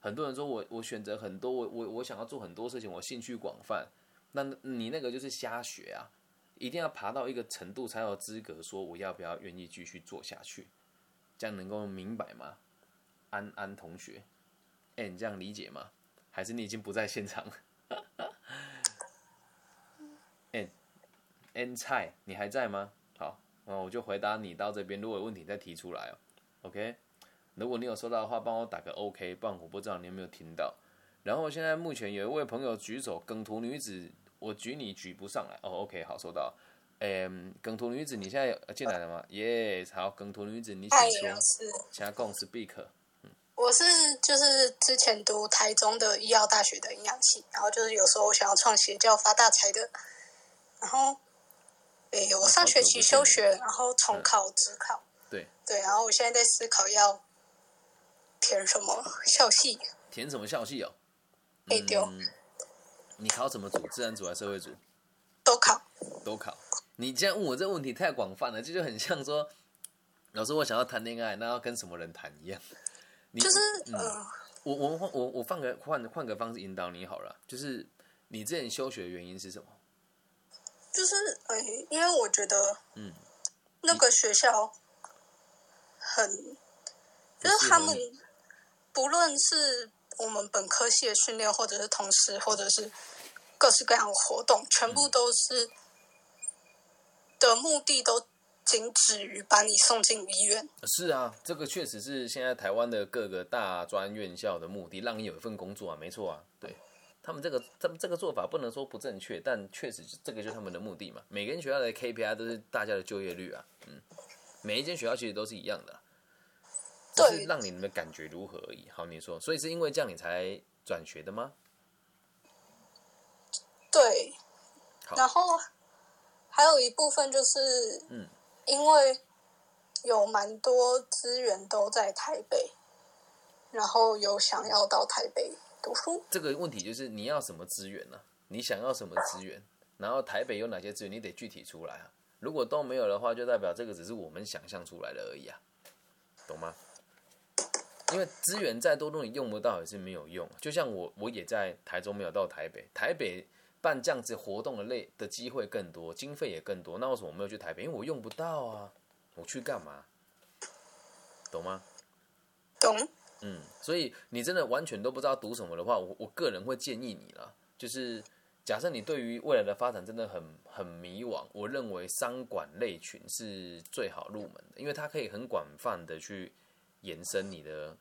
很多人说我我选择很多，我我我想要做很多事情，我兴趣广泛，那你那个就是瞎学啊。一定要爬到一个程度才有资格说我要不要愿意继续做下去，这样能够明白吗？安安同学，哎，你这样理解吗？还是你已经不在现场？<laughs> 哎，N 菜，你还在吗？我就回答你到这边，如果有问题再提出来哦。OK，如果你有收到的话，帮我打个 OK，不然我不知道你有没有听到。然后现在目前有一位朋友举手，梗图女子。我举你举不上来哦，OK，好收到。嗯，梗图女子，你现在进来了吗？Yes，好，梗图女子，你请说。其他共 speak。嗯，我是就是之前读台中的医药大学的营养系，然后就是有时候我想要创邪教发大财的，然后，诶，我上学期休学，然后重考职考。对。对，然后我现在在思考要填什么校系。<laughs> 填什么校系哦？哎丢。你考什么组？自然组还是社会组？都考。都考。你这样问我这个问题太广泛了，这就很像说，老师我想要谈恋爱，那要跟什么人谈一样。就是嗯，我我我我换个换换个方式引导你好了，就是你之前休学的原因是什么？就是哎，因为我觉得嗯，那个学校很，就是他们不论是。我们本科系的训练，或者是同事，或者是各式各样的活动，全部都是的目的都仅止于把你送进医院。是啊，这个确实是现在台湾的各个大专院校的目的，让你有一份工作啊，没错啊。对他们这个，他们这个做法不能说不正确，但确实这个就是他们的目的嘛。每个人学校的 KPI 都是大家的就业率啊，嗯，每一间学校其实都是一样的。是让你们感觉如何而已。好，你说，所以是因为这样你才转学的吗？对。然后还有一部分就是，嗯，因为有蛮多资源都在台北，然后有想要到台北读书。这个问题就是你要什么资源呢？你想要什么资源？然后台北有哪些资源？你得具体出来啊。如果都没有的话，就代表这个只是我们想象出来的而已啊，懂吗？因为资源再多，东西用不到也是没有用。就像我，我也在台中，没有到台北。台北办这样子活动的类的机会更多，经费也更多。那为什么我没有去台北？因为我用不到啊。我去干嘛？懂吗？懂。嗯，所以你真的完全都不知道读什么的话，我我个人会建议你啦。就是假设你对于未来的发展真的很很迷惘，我认为商管类群是最好入门的，因为它可以很广泛的去。延伸你的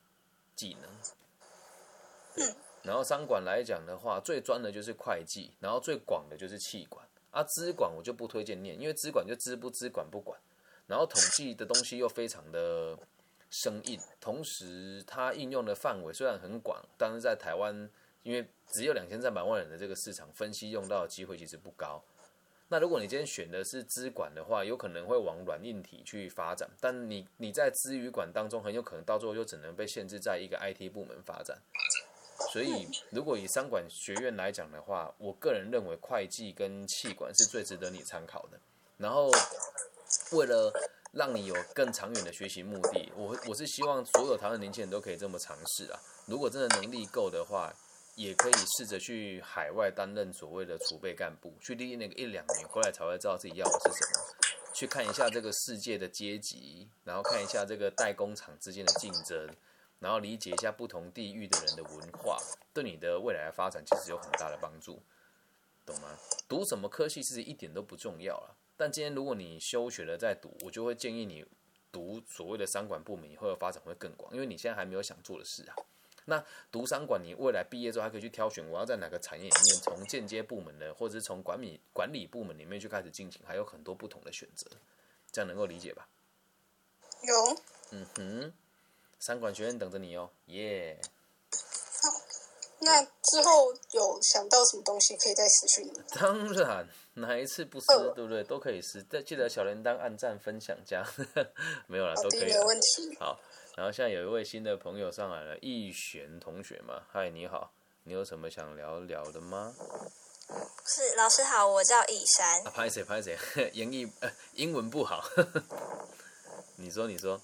技能，对。然后商管来讲的话，最专的就是会计，然后最广的就是气管。啊，资管我就不推荐念，因为资管就资不资管不管。然后统计的东西又非常的生硬，同时它应用的范围虽然很广，但是在台湾，因为只有两千三百万人的这个市场，分析用到的机会其实不高。那如果你今天选的是资管的话，有可能会往软硬体去发展，但你你在资语管当中，很有可能到最后就只能被限制在一个 IT 部门发展。所以，如果以商管学院来讲的话，我个人认为会计跟气管是最值得你参考的。然后，为了让你有更长远的学习目的，我我是希望所有台湾年轻人都可以这么尝试啊。如果真的能力够的话。也可以试着去海外担任所谓的储备干部，去历练那个一两年，回来才会知道自己要的是什么。去看一下这个世界的阶级，然后看一下这个代工厂之间的竞争，然后理解一下不同地域的人的文化，对你的未来的发展其实有很大的帮助，懂吗？读什么科系其实一点都不重要了，但今天如果你休学了再读，我就会建议你读所谓的商管部门，以后的发展会更广，因为你现在还没有想做的事啊。那读商管，你未来毕业之后还可以去挑选，我要在哪个产业里面，从间接部门的，或者是从管理管理部门里面去开始进行，还有很多不同的选择，这样能够理解吧？有。嗯哼，商管学院等着你哦，耶。好，那之后有想到什么东西可以再私讯你？当然，哪一次不是对不对？都可以私，再记得小铃铛按赞、分享加，<laughs> 没有了都可以。没问题。好。然后现在有一位新的朋友上来了，易璇同学嘛，嗨，你好，你有什么想聊聊的吗？是老师好，我叫以山。拍谁拍谁，<laughs> 英语呃英文不好。你 <laughs> 说你说，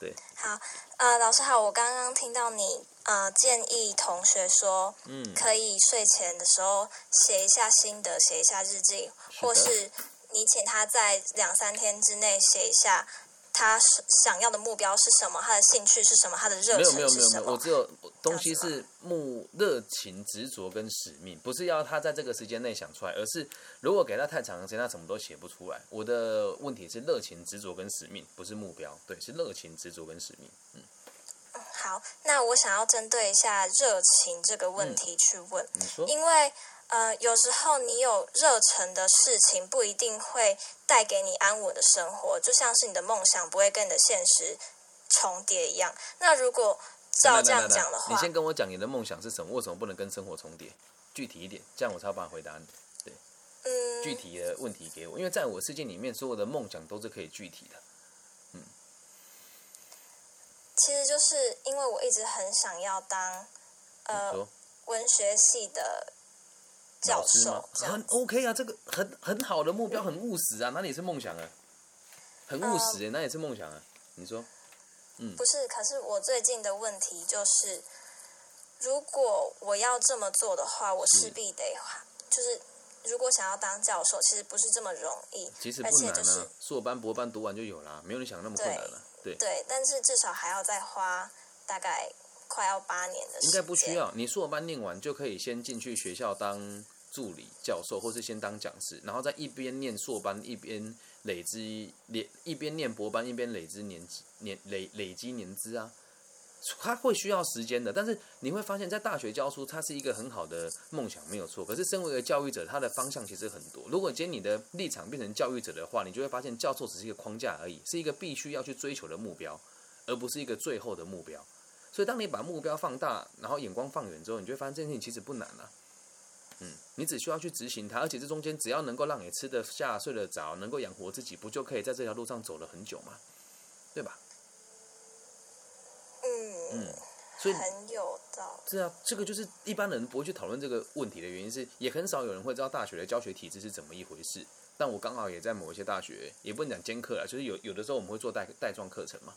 对。好，呃，老师好，我刚刚听到你呃建议同学说，嗯，可以睡前的时候写一下心得，写一下日记，或是你请他在两三天之内写一下。他想要的目标是什么？他的兴趣是什么？他的热情是什么？没有没有没有，我只有东西是目热情、执着跟使命，不是要他在这个时间内想出来，而是如果给他太长的时间，他什么都写不出来。我的问题是热情、执着跟使命，不是目标，对，是热情、执着跟使命。嗯，好，那我想要针对一下热情这个问题去问，你说，因为。呃，有时候你有热忱的事情，不一定会带给你安稳的生活，就像是你的梦想不会跟你的现实重叠一样。那如果照这样讲的话，你先跟我讲你的梦想是什么？为什么不能跟生活重叠？具体一点，这样我才有办法回答你。对，嗯，具体的问题给我，因为在我世界里面，所有的梦想都是可以具体的。嗯，其实就是因为我一直很想要当呃文学系的。老师吗？很 OK 啊，这个很很好的目标，很务实啊，哪里是梦想啊？很务实哎，哪里是梦想啊？你说，嗯，不是，可是我最近的问题就是，如果我要这么做的话，我势必得，就是如果想要当教授，其实不是这么容易，其实不难啊，硕班、博班读完就有了，没有你想那么困难了，对对，但是至少还要再花大概。快要八年的时间，应该不需要。你硕班念完就可以先进去学校当助理教授，或是先当讲师，然后再一边念硕班，一边累积年，一边念博班，一边累积年年累累积年资啊。他会需要时间的，但是你会发现在大学教书，它是一个很好的梦想，没有错。可是身为一个教育者，他的方向其实很多。如果今天你的立场变成教育者的话，你就会发现教授只是一个框架而已，是一个必须要去追求的目标，而不是一个最后的目标。所以，当你把目标放大，然后眼光放远之后，你就会发现这件事情其实不难了。嗯，你只需要去执行它，而且这中间只要能够让你吃得下、睡得着，能够养活自己，不就可以在这条路上走了很久吗？对吧？嗯嗯，所以很有道理。是啊，这个就是一般人不会去讨论这个问题的原因是，也很少有人会知道大学的教学体制是怎么一回事。但我刚好也在某一些大学，也不能讲兼课了，就是有有的时候我们会做带带状课程嘛。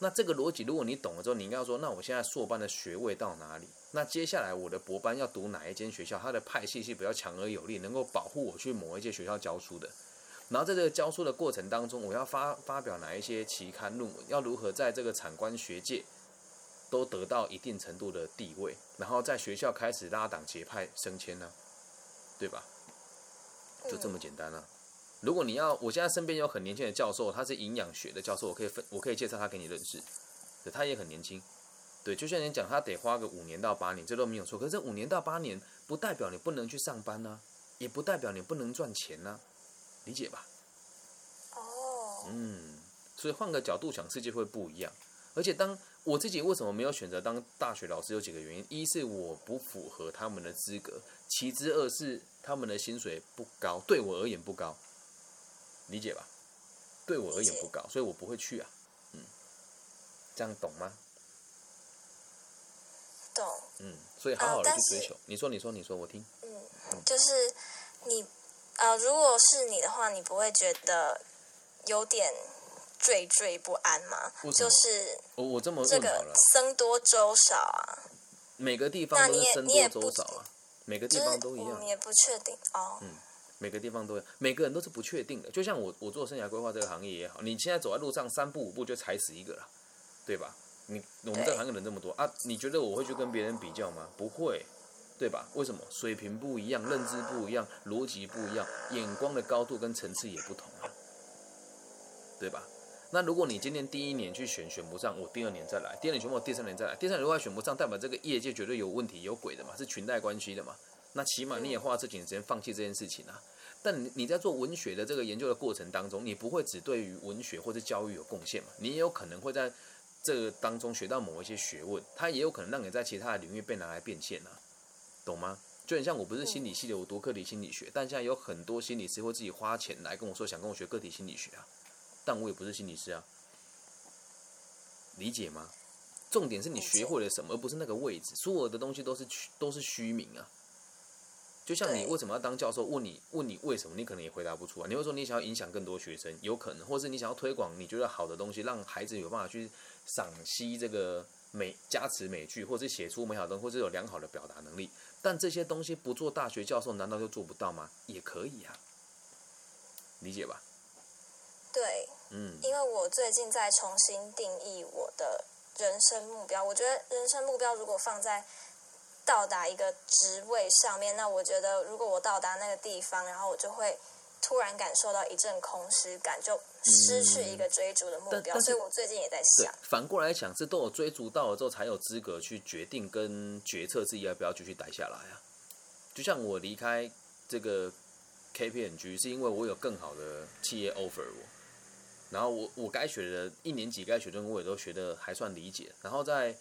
那这个逻辑，如果你懂了之后，你应该要说，那我现在硕班的学位到哪里？那接下来我的博班要读哪一间学校？它的派系是比较强而有力，能够保护我去某一些学校教书的。然后在这个教书的过程当中，我要发发表哪一些期刊论文？要如何在这个产官学界都得到一定程度的地位？然后在学校开始拉党结派升迁呢？对吧？就这么简单啊。如果你要，我现在身边有很年轻的教授，他是营养学的教授，我可以分，我可以介绍他给你认识。他也很年轻，对，就像你讲，他得花个五年到八年，这都没有错。可是这五年到八年，不代表你不能去上班呢，也不代表你不能赚钱呢，理解吧？哦。嗯，所以换个角度想，世界会不一样。而且，当我自己为什么没有选择当大学老师，有几个原因：一是我不符合他们的资格；其之二是他们的薪水不高，对我而言不高，理解吧？对我而言不高，所以我不会去啊。嗯，这样懂吗？懂，嗯，所以好好的去追求。你说，你说，你说，我听。嗯，就是你，呃，如果是你的话，你不会觉得有点惴惴不安吗？就是我我这么这个僧多粥少啊。每个地方都是僧多粥少啊，每个地方都一样。你也不确定哦。嗯，每个地方都有，每个人都是不确定的。就像我，我做生涯规划这个行业也好，你现在走在路上三步五步就踩死一个了，对吧？你我们这行业人这么多啊，你觉得我会去跟别人比较吗？不会，对吧？为什么？水平不一样，认知不一样，逻辑不一样，眼光的高度跟层次也不同啊，对吧？那如果你今天第一年去选选不上，我第二年再来，第二年选不上，第三年再来，第三年如果选不上，代表这个业界绝对有问题，有鬼的嘛，是裙带关系的嘛？那起码你也花这几年时间放弃这件事情啊。但你你在做文学的这个研究的过程当中，你不会只对于文学或者教育有贡献嘛？你也有可能会在。这个当中学到某一些学问，它也有可能让你在其他的领域被拿来变现啊，懂吗？就很像我不是心理系的，我读个体心理学，但现在有很多心理师会自己花钱来跟我说想跟我学个体心理学啊，但我也不是心理师啊，理解吗？重点是你学会了什么，而不是那个位置，所有的东西都是虚都是虚名啊。就像你为什么要当教授？问你问你为什么？你可能也回答不出啊。你会说你想要影响更多学生，有可能，或是你想要推广你觉得好的东西，让孩子有办法去赏析这个美加持美剧，或是写出美好的，或者有良好的表达能力。但这些东西不做大学教授，难道就做不到吗？也可以啊，理解吧？对，嗯，因为我最近在重新定义我的人生目标。我觉得人生目标如果放在到达一个职位上面，那我觉得如果我到达那个地方，然后我就会突然感受到一阵空虚感，就失去一个追逐的目标。所以我最近也在想，反过来想，是都有追逐到了之后，才有资格去决定跟决策自己要不要继续待下来啊。就像我离开这个 KPMG，是因为我有更好的企业 offer 我，然后我我该学的一年级该学的我也都学的还算理解，然后在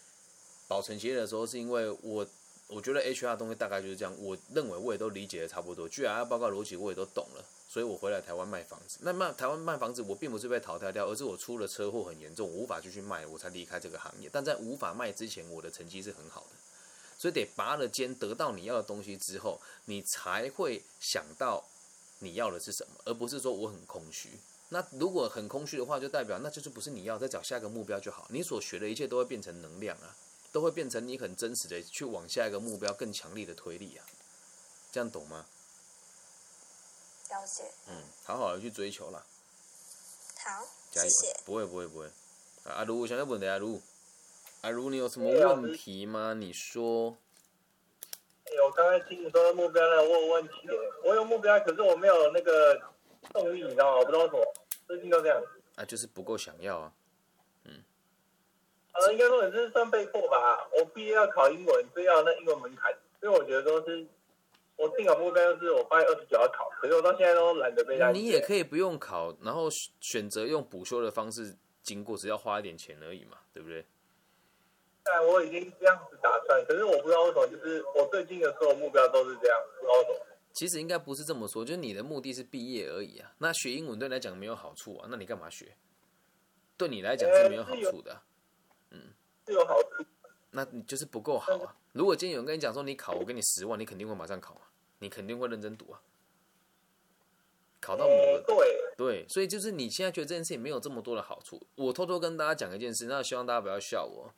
保存企业的时候，是因为我。我觉得 HR 东西大概就是这样，我认为我也都理解的差不多，GRI 报告逻辑我也都懂了，所以我回来台湾卖房子。那卖台湾卖房子，我并不是被淘汰掉，而是我出了车祸很严重，我无法继续卖，我才离开这个行业。但在无法卖之前，我的成绩是很好的，所以得拔了尖，得到你要的东西之后，你才会想到你要的是什么，而不是说我很空虚。那如果很空虚的话，就代表那就是不是你要，再找下一个目标就好。你所学的一切都会变成能量啊。都会变成你很真实的去往下一个目标更强力的推力啊，这样懂吗？了解。嗯，好好的去追求啦。好，谢谢。不会不会不会。阿卢，想要问的阿如，阿如，你有什么问题吗？你说。我刚才听你说的目标呢，我有问题。我有目标，可是我没有那个动力，你知道吗？我不知道为什么，最近都这样。啊，就是不够想要啊。嗯呃，应该说也是算被迫吧。我毕业要考英文，所以要那英文门槛。所以我觉得说是，我定好目标就是我八月二十九要考，可是我到现在都懒得背。你也可以不用考，然后选择用补修的方式经过，只要花一点钱而已嘛，对不对？但我已经这样子打算，可是我不知道为什么，就是我最近的所有目标都是这样，不知道为什么。其实应该不是这么说，就是你的目的是毕业而已啊。那学英文对你来讲没有好处啊，那你干嘛学？对你来讲是没有好处的。是有好处，那你就是不够好啊！如果今天有人跟你讲说你考，我给你十万，你肯定会马上考啊？你肯定会认真读啊！考到某个对对，所以就是你现在觉得这件事情没有这么多的好处。我偷偷跟大家讲一件事，那希望大家不要笑我。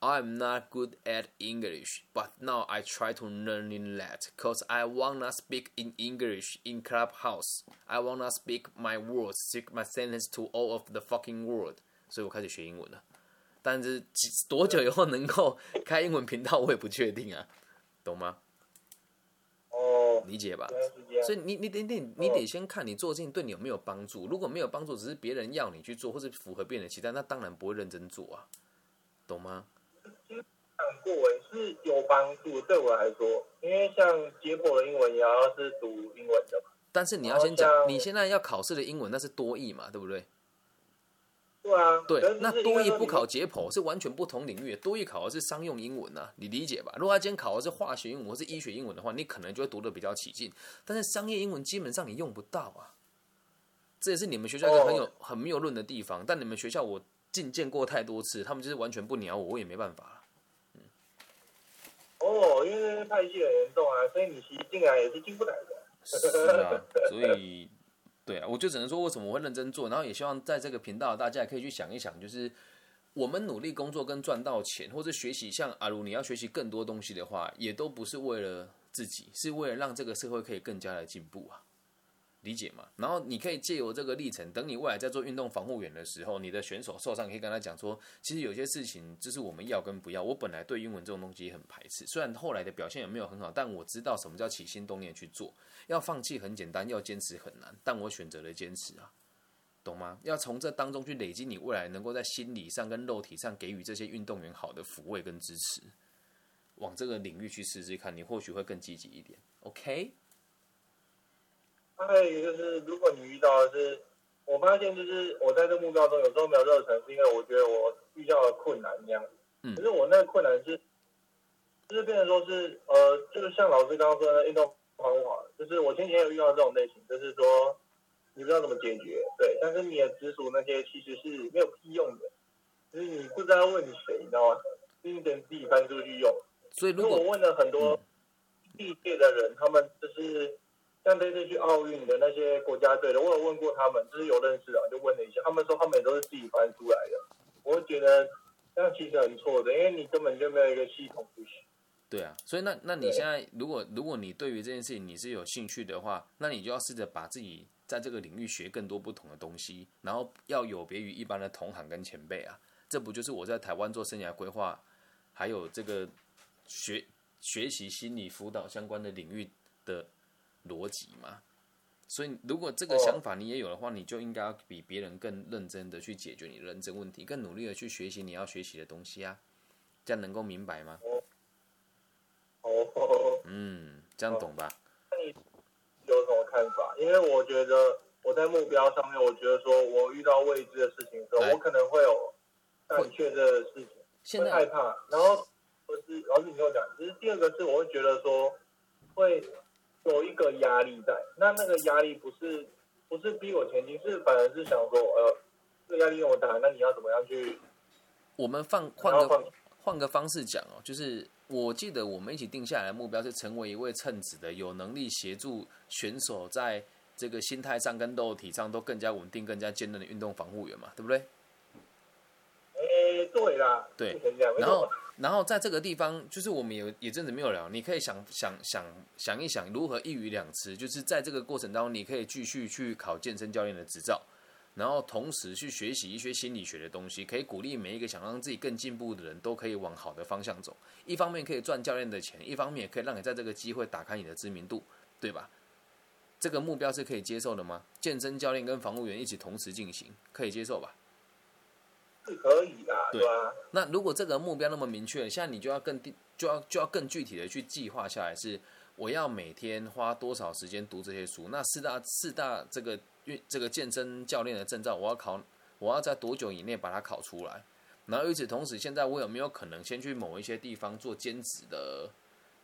I'm not good at English, but now I try to learning that, cause I wanna speak in English in clubhouse. I wanna speak my words, speak my sentence to all of the fucking world. 所以我开始学英文了。但是多久以后能够开英文频道，我也不确定啊，懂吗？哦，理解吧。所以你你得你你得先看你做事情对你有没有帮助。如果没有帮助，只是别人要你去做，或是符合别人的期待，那当然不会认真做啊，懂吗？想过诶，是有帮助对我来说，因为像解剖的英文也要是读英文的嘛。但是你要先讲，你现在要考试的英文那是多义嘛，对不对？对啊。对，那多义不考解剖是完全不同领域，多义考的是商用英文啊，你理解吧？如果他今天考的是化学英文或是医学英文的话，你可能就会读的比较起劲。但是商业英文基本上你用不到啊，这也是你们学校一个很有很谬论的地方。但你们学校我进见过太多次，他们就是完全不鸟我，我也没办法。哦，因为派系很严重啊，所以你其实进来也是进不来的。是啊，所以对啊，我就只能说为什么我会认真做，然后也希望在这个频道大家也可以去想一想，就是我们努力工作跟赚到钱，或者学习，像阿如你要学习更多东西的话，也都不是为了自己，是为了让这个社会可以更加的进步啊。理解嘛？然后你可以借由这个历程，等你未来在做运动防护员的时候，你的选手受伤，可以跟他讲说，其实有些事情就是我们要跟不要。我本来对英文这种东西也很排斥，虽然后来的表现也没有很好，但我知道什么叫起心动念去做。要放弃很简单，要坚持很难，但我选择了坚持啊，懂吗？要从这当中去累积你未来能够在心理上跟肉体上给予这些运动员好的抚慰跟支持，往这个领域去试试看，你或许会更积极一点。OK。还有一个就是，如果你遇到的是，我发现就是我在这目标中有时候没有热忱，是因为我觉得我遇到了困难这样子。嗯。可是我那个困难是，就是变成说是，呃，就是像老师刚刚说的运动方法，就是我前几天有遇到这种类型，就是说你不知道怎么解决，对，但是你的直属那些其实是没有屁用的，就是你不知道问谁，你知道吗？你得自己翻出去用。所以如果我问了很多历届的人，他们就是。像这次去奥运的那些国家队的，我有问过他们，就是有认识的，就问了一下，他们说他们都是自己翻出来的。我觉得这样其实很错的，因为你根本就没有一个系统。对啊，所以那那你现在如果如果你对于这件事情你是有兴趣的话，那你就要试着把自己在这个领域学更多不同的东西，然后要有别于一般的同行跟前辈啊。这不就是我在台湾做生涯规划，还有这个学学习心理辅导相关的领域的。逻辑嘛，所以如果这个想法你也有的话，你就应该要比别人更认真的去解决你人生问题，更努力的去学习你要学习的东西啊，这样能够明白吗？哦，嗯，这样懂吧？那你有什么看法？因为我觉得我在目标上面，我觉得说我遇到未知的事情的时候，我可能会有胆怯的事情，现在害怕。然后，不是老师你跟我讲，其实第二个是我会觉得说会。有一个压力在，那那个压力不是不是逼我前进，是反而是想说，呃，这个压力那么大，那你要怎么样去？我们放换个换个方式讲哦，就是我记得我们一起定下来的目标是成为一位称职的、有能力协助选手在这个心态上跟肉体上都更加稳定、更加坚韧的运动防护员嘛，对不对？诶，对啦，对，然后。然后在这个地方，就是我们有也真的没有聊。你可以想想想想一想，如何一鱼两吃。就是在这个过程当中，你可以继续去考健身教练的执照，然后同时去学习一些心理学的东西，可以鼓励每一个想让自己更进步的人都可以往好的方向走。一方面可以赚教练的钱，一方面也可以让你在这个机会打开你的知名度，对吧？这个目标是可以接受的吗？健身教练跟防务员一起同时进行，可以接受吧？是可以的，对吧？那如果这个目标那么明确，现在你就要更就要就要更具体的去计划下来，是我要每天花多少时间读这些书？那四大四大这个运这个健身教练的证照，我要考，我要在多久以内把它考出来？然后与此同时，现在我有没有可能先去某一些地方做兼职的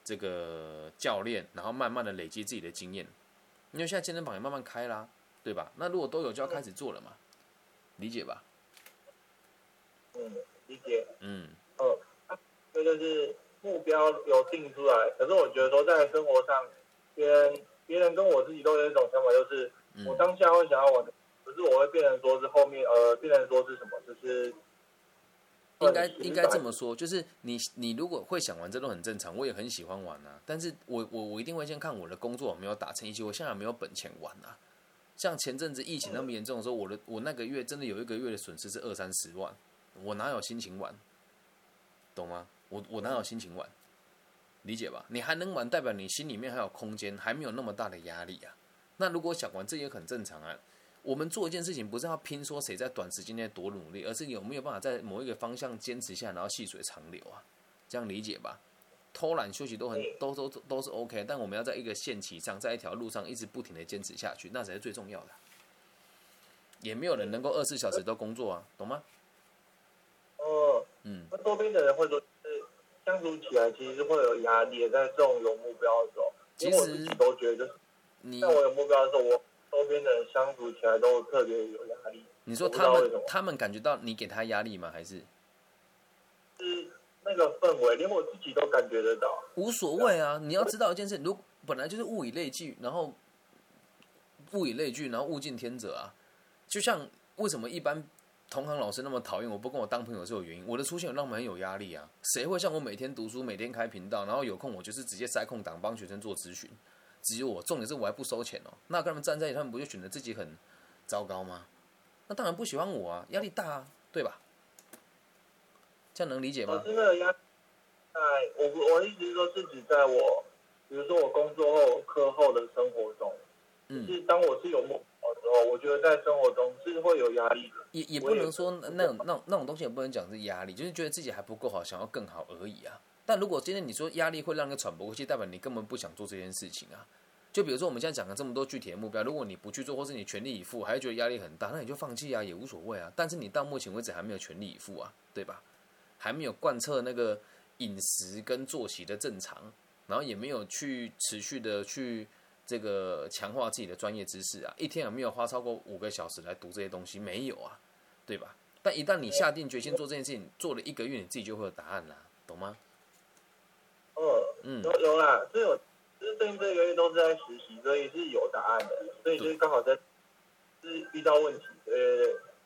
这个教练，然后慢慢的累积自己的经验？因为现在健身房也慢慢开啦，对吧？那如果都有，就要开始做了嘛，理解吧？嗯，理解。嗯，呃，这就是目标有定出来。可是我觉得说，在生活上，别人别人跟我自己都有一种想法，就是我当下会想要玩，可是我会变成说是后面呃，变成说是什么，就是应该应该这么说，就是你你如果会想玩，这都很正常。我也很喜欢玩啊，但是我我我一定会先看我的工作有没有达成一些，我现在没有本钱玩啊。像前阵子疫情那么严重的时候，我的我那个月真的有一个月的损失是二三十万。我哪有心情玩，懂吗？我我哪有心情玩，理解吧？你还能玩，代表你心里面还有空间，还没有那么大的压力啊。那如果想玩，这也很正常啊。我们做一件事情，不是要拼说谁在短时间内多努力，而是有没有办法在某一个方向坚持下，然后细水长流啊，这样理解吧？偷懒休息都很都都都是 OK，但我们要在一个线期上，在一条路上一直不停的坚持下去，那才是最重要的。也没有人能够二十四小时都工作啊，懂吗？哦，嗯，那周边的人会说，是相处起来其实会有压力，在这种有目标的时候，其实我自己都觉得，在我有目标的时候，我。周边的人相处起来都特别有压力。你说他们他们感觉到你给他压力吗？还是是那个氛围，连我自己都感觉得到。无所谓啊！你要知道一件事，如本来就是物以类聚，然后物以类聚，然后物竞天择啊。就像为什么一般同行老师那么讨厌我，不跟我当朋友是有原因。我的出现让我们很有压力啊！谁会像我每天读书，每天开频道，然后有空我就是直接塞空档帮学生做咨询。只有我，重点是我还不收钱哦。那跟他们站在一起，他们不就显得自己很糟糕吗？那当然不喜欢我啊，压力大啊，对吧？这样能理解吗？真的压，在我我的意思是说，是指在我，比如说我工作后、课后的生活中，嗯，是当我是有目标的时候，我觉得在生活中是会有压力的。也也不能说那种那种那种东西也不能讲是压力，就是觉得自己还不够好，想要更好而已啊。但如果今天你说压力会让人喘不过气，代表你根本不想做这件事情啊。就比如说我们现在讲了这么多具体的目标，如果你不去做，或是你全力以赴，还是觉得压力很大，那你就放弃啊，也无所谓啊。但是你到目前为止还没有全力以赴啊，对吧？还没有贯彻那个饮食跟作息的正常，然后也没有去持续的去这个强化自己的专业知识啊。一天有没有花超过五个小时来读这些东西？没有啊，对吧？但一旦你下定决心做这件事情，做了一个月，你自己就会有答案啦，懂吗？哦嗯，有有啦，这有，就是最近这个月都是在实习，所以是有答案的，所以就是刚好在是遇到问题，呃，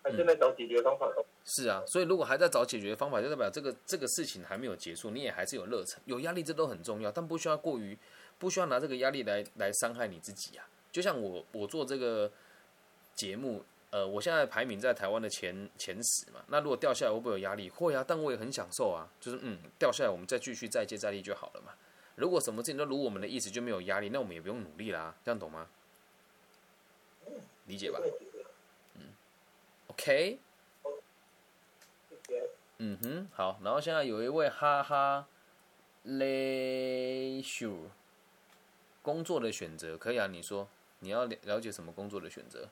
还在找解决方法。是啊，所以如果还在找解决方法，就代表这个这个事情还没有结束，你也还是有热忱、有压力，这都很重要，但不需要过于，不需要拿这个压力来来伤害你自己啊。就像我我做这个节目。呃，我现在排名在台湾的前前十嘛，那如果掉下来会不会有压力？会啊，但我也很享受啊，就是嗯，掉下来我们再继续再接再厉就好了嘛。如果什么事情都如我们的意思，就没有压力，那我们也不用努力啦，这样懂吗？理解吧？嗯，OK。嗯哼，好，然后现在有一位哈哈雷秀，工作的选择可以啊？你说你要了了解什么工作的选择？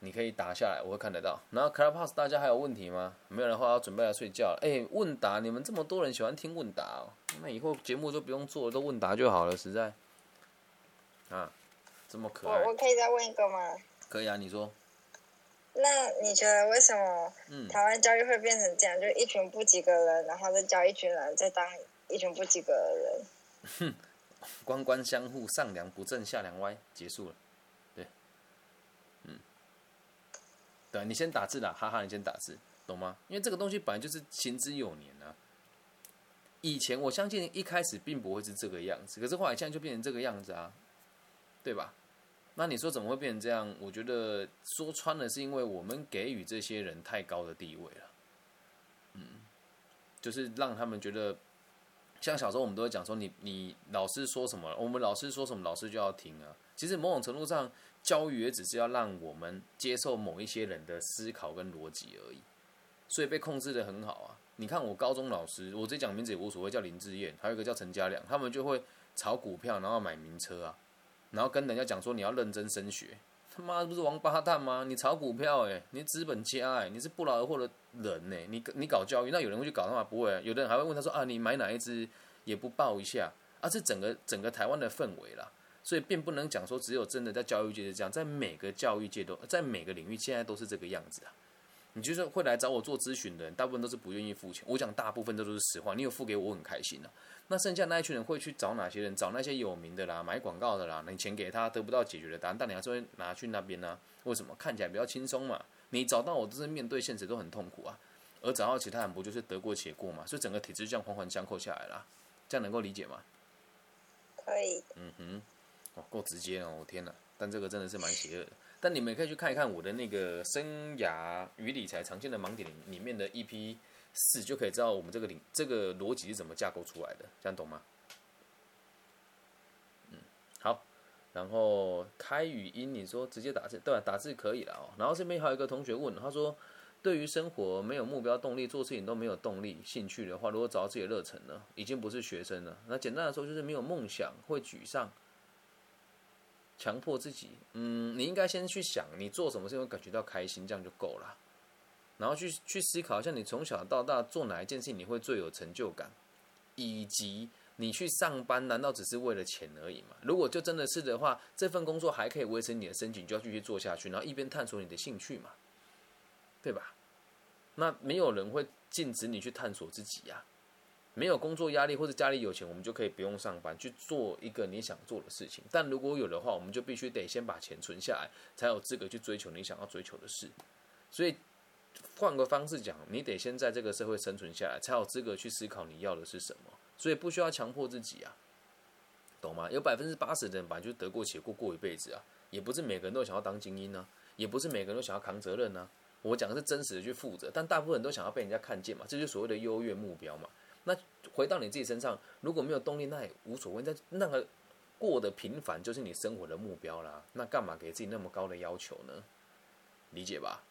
你可以打下来，我会看得到。然后 Clubhouse 大家还有问题吗？没有的话，要准备来睡觉了。哎，问答，你们这么多人喜欢听问答哦，那以后节目就不用做了，都问答就好了，实在。啊，这么可爱。我我可以再问一个吗？可以啊，你说。那你觉得为什么台湾教育会变成这样？就一群不及格人，然后再教一群人，再当一群不及格的人？哼，官官相护，上梁不正下梁歪，结束了。对，嗯，对你先打字啦，哈哈，你先打字，懂吗？因为这个东西本来就是行之有年啊。以前我相信一开始并不会是这个样子，可是后来现在就变成这个样子啊，对吧？那你说怎么会变成这样？我觉得说穿了是因为我们给予这些人太高的地位了，嗯，就是让他们觉得，像小时候我们都会讲说，你你老师说什么，我们老师说什么，老师就要听啊。其实某种程度上。教育也只是要让我们接受某一些人的思考跟逻辑而已，所以被控制的很好啊。你看我高中老师，我直接讲名字也无所谓，叫林志燕，还有一个叫陈家良，他们就会炒股票，然后买名车啊，然后跟人家讲说你要认真升学。他妈不是王八蛋吗？你炒股票诶，你资本家诶，你是不劳而获的人呢。你你搞教育，那有人会去搞他吗？不会，有的人还会问他说啊，你买哪一支也不报一下，而是整个整个台湾的氛围啦。所以并不能讲说只有真的在教育界是这样，在每个教育界都在每个领域现在都是这个样子啊。你就是会来找我做咨询的人，大部分都是不愿意付钱。我讲大部分都是实话，你有付给我，很开心的。那剩下那一群人会去找哪些人？找那些有名的啦，买广告的啦。你钱给他得不到解决的答案，但你还是会拿去那边呢？为什么？看起来比较轻松嘛。你找到我都是面对现实都很痛苦啊，而找到其他人不就是得过且过嘛？所以整个体制这样环环相扣下来啦，这样能够理解吗？可以。嗯哼。哦，够直接哦！我天哪，但这个真的是蛮邪恶的。但你们可以去看一看我的那个生涯与理财常见的盲点里面的 EP 四，就可以知道我们这个领这个逻辑是怎么架构出来的，这样懂吗？嗯，好。然后开语音，你说直接打字，对吧？打字可以了哦。然后这边还有一个同学问，他说，对于生活没有目标、动力，做事情都没有动力、兴趣的话，如果找到自己的热忱呢？已经不是学生了。那简单的说，就是没有梦想，会沮丧，强迫自己。嗯，你应该先去想，你做什么事会感觉到开心，这样就够了。然后去去思考，像你从小到大做哪一件事情你会最有成就感，以及。你去上班难道只是为了钱而已吗？如果就真的是的话，这份工作还可以维持你的生计，就要继续做下去，然后一边探索你的兴趣嘛，对吧？那没有人会禁止你去探索自己呀。没有工作压力或者家里有钱，我们就可以不用上班去做一个你想做的事情。但如果有的话，我们就必须得先把钱存下来，才有资格去追求你想要追求的事。所以换个方式讲，你得先在这个社会生存下来，才有资格去思考你要的是什么。所以不需要强迫自己啊，懂吗？有百分之八十的人本来就得过且过过一辈子啊，也不是每个人都想要当精英呢，也不是每个人都想要扛责任呢。我讲的是真实的去负责，但大部分人都想要被人家看见嘛，这就是所谓的优越目标嘛。那回到你自己身上，如果没有动力，那也无所谓。那那个过得平凡就是你生活的目标啦，那干嘛给自己那么高的要求呢？理解吧？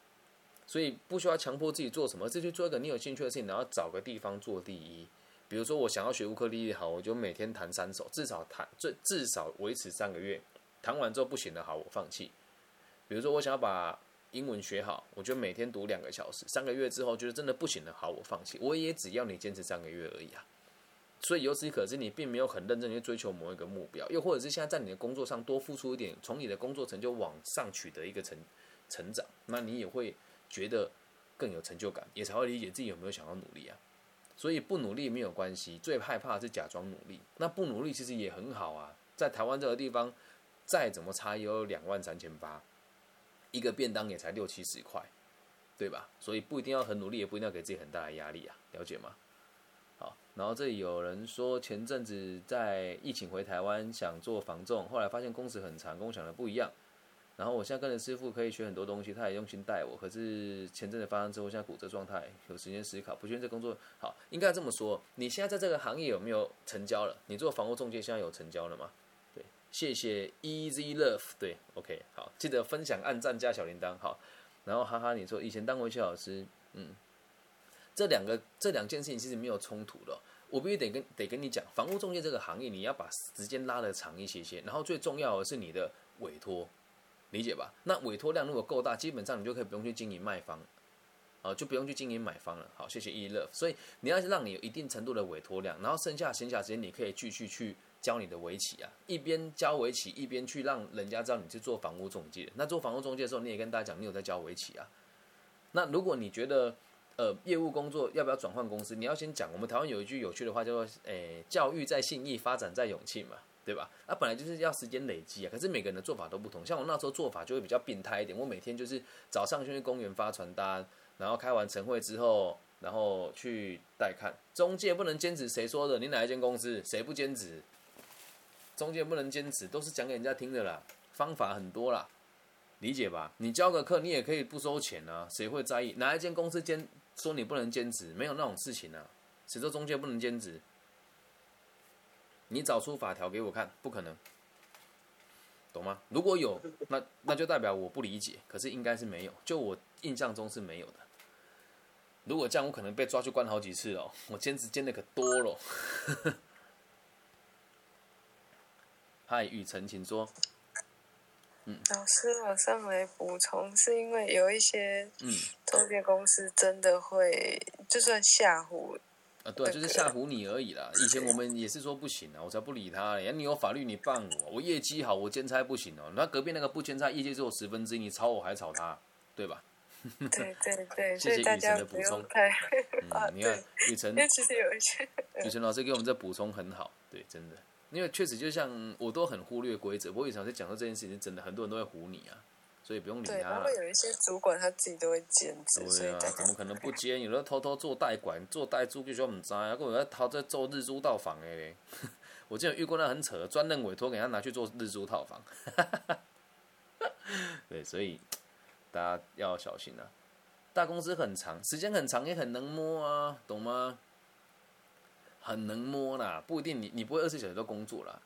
所以不需要强迫自己做什么，这去做一个你有兴趣的事情，然后找个地方做第一。比如说，我想要学乌克丽丽好，我就每天弹三首，至少弹最至少维持三个月。弹完之后不行的好，我放弃。比如说，我想要把英文学好，我就每天读两个小时，三个月之后觉得真的不行的好，我放弃。我也只要你坚持三个月而已啊。所以由此可知，你并没有很认真去追求某一个目标，又或者是现在在你的工作上多付出一点，从你的工作成就往上取得一个成成长，那你也会觉得更有成就感，也才会理解自己有没有想要努力啊。所以不努力没有关系，最害怕是假装努力。那不努力其实也很好啊，在台湾这个地方，再怎么差也有两万三千八，一个便当也才六七十块，对吧？所以不一定要很努力，也不一定要给自己很大的压力啊，了解吗？好，然后这里有人说前阵子在疫情回台湾想做防重，后来发现工时很长，跟我想的不一样。然后我现在跟着师傅可以学很多东西，他也用心带我。可是前阵子发生之后，现在骨折状态，有时间思考，不确定这工作好，应该这么说。你现在在这个行业有没有成交了？你做房屋中介现在有成交了吗？对，谢谢 Easy Love，对，OK，好，记得分享、按赞、加小铃铛，好。然后哈哈，你说以前当围棋老师，嗯，这两个这两件事情其实没有冲突的。我必须得跟得跟你讲，房屋中介这个行业，你要把时间拉得长一些些，然后最重要的是你的委托。理解吧？那委托量如果够大，基本上你就可以不用去经营卖方，啊，就不用去经营买方了。好，谢谢 E Love。所以你要让你有一定程度的委托量，然后剩下闲暇时间，你可以继续去教你的围棋啊，一边教围棋，一边去让人家知道你是做房屋中介。那做房屋中介的时候，你也跟大家讲，你有在教围棋啊。那如果你觉得呃业务工作要不要转换公司，你要先讲。我们台湾有一句有趣的话叫做，诶，教育在信义，发展在勇气嘛。对吧？那本来就是要时间累积啊。可是每个人的做法都不同。像我那时候做法就会比较变态一点。我每天就是早上先去公园发传单，然后开完晨会之后，然后去带看。中介不能兼职，谁说的？你哪一间公司？谁不兼职？中介不能兼职，都是讲给人家听的啦。方法很多啦，理解吧？你教个课，你也可以不收钱啊。谁会在意？哪一间公司兼说你不能兼职？没有那种事情啊。谁说中介不能兼职？你找出法条给我看，不可能，懂吗？如果有，那那就代表我不理解。可是应该是没有，就我印象中是没有的。如果这样，我可能被抓去关好几次哦。我兼职兼的可多了。<laughs> 嗨，雨辰，请说。嗯，老师，我上来补充，是因为有一些嗯中介公司真的会就算吓唬。啊，对，就是吓唬你而已啦。以前我们也是说不行啊，我才不理他。你有法律你办我，我业绩好，我兼差不行哦。那隔壁那个不兼差，业绩只有十分之一，你吵我还吵他，对吧？<laughs> 对对对，谢谢雨辰的补充。嗯，<laughs> 你看雨辰，因为其实有一些雨辰老师给我们这补充很好，对，真的，因为确实就像我都很忽略规则，不过雨辰老师讲到这件事情，真的很多人都会唬你啊。所以不用理他。然后有一些主管他自己都会兼职，对啊，怎么可能不兼？有的偷偷做代管、做代租，就说唔知啊。个有在偷在做日租套房的嘞。<laughs> 我之前遇过那很扯，专任委托给他拿去做日租套房。<laughs> 对，所以大家要小心啊。大公司很长，时间很长，也很能摸啊，懂吗？很能摸啦，不一定你你不会二十四小时都工作啦。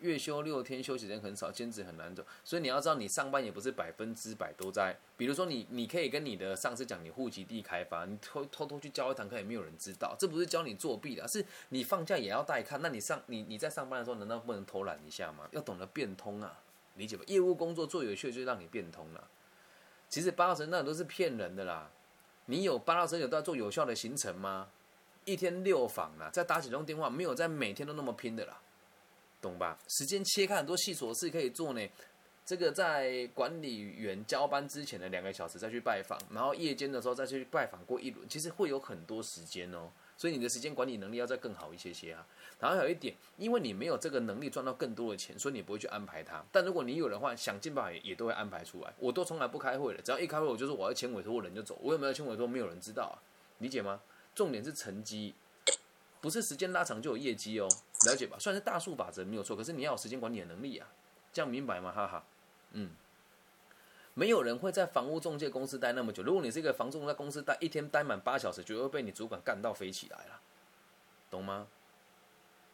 月休六天，休息时间很少，兼职很难走。所以你要知道，你上班也不是百分之百都在。比如说，你你可以跟你的上司讲，你户籍地开发，你偷偷偷去教一堂课，也没有人知道。这不是教你作弊的，是你放假也要带看。那你上你你在上班的时候，难道不能偷懒一下吗？要懂得变通啊，理解吧？业务工作做有趣，就让你变通了。其实八成那都是骗人的啦。你有八到十有都要做有效的行程吗？一天六访啊，再打几通电话，没有在每天都那么拼的啦。懂吧？时间切开很多细琐事可以做呢。这个在管理员交班之前的两个小时再去拜访，然后夜间的时候再去拜访过一轮，其实会有很多时间哦。所以你的时间管理能力要再更好一些些啊。然后有一点，因为你没有这个能力赚到更多的钱，所以你不会去安排它。但如果你有的话，想尽办法也都会安排出来。我都从来不开会的，只要一开会，我就说我要签委托，我人就走。我有没有签委托，没有人知道啊，理解吗？重点是成绩，不是时间拉长就有业绩哦。了解吧，算是大数法则没有错，可是你要有时间管理的能力啊，这样明白吗？哈哈，嗯，没有人会在房屋中介公司待那么久。如果你是一个房仲，在公司待一天待满八小时，绝对会被你主管干到飞起来了，懂吗？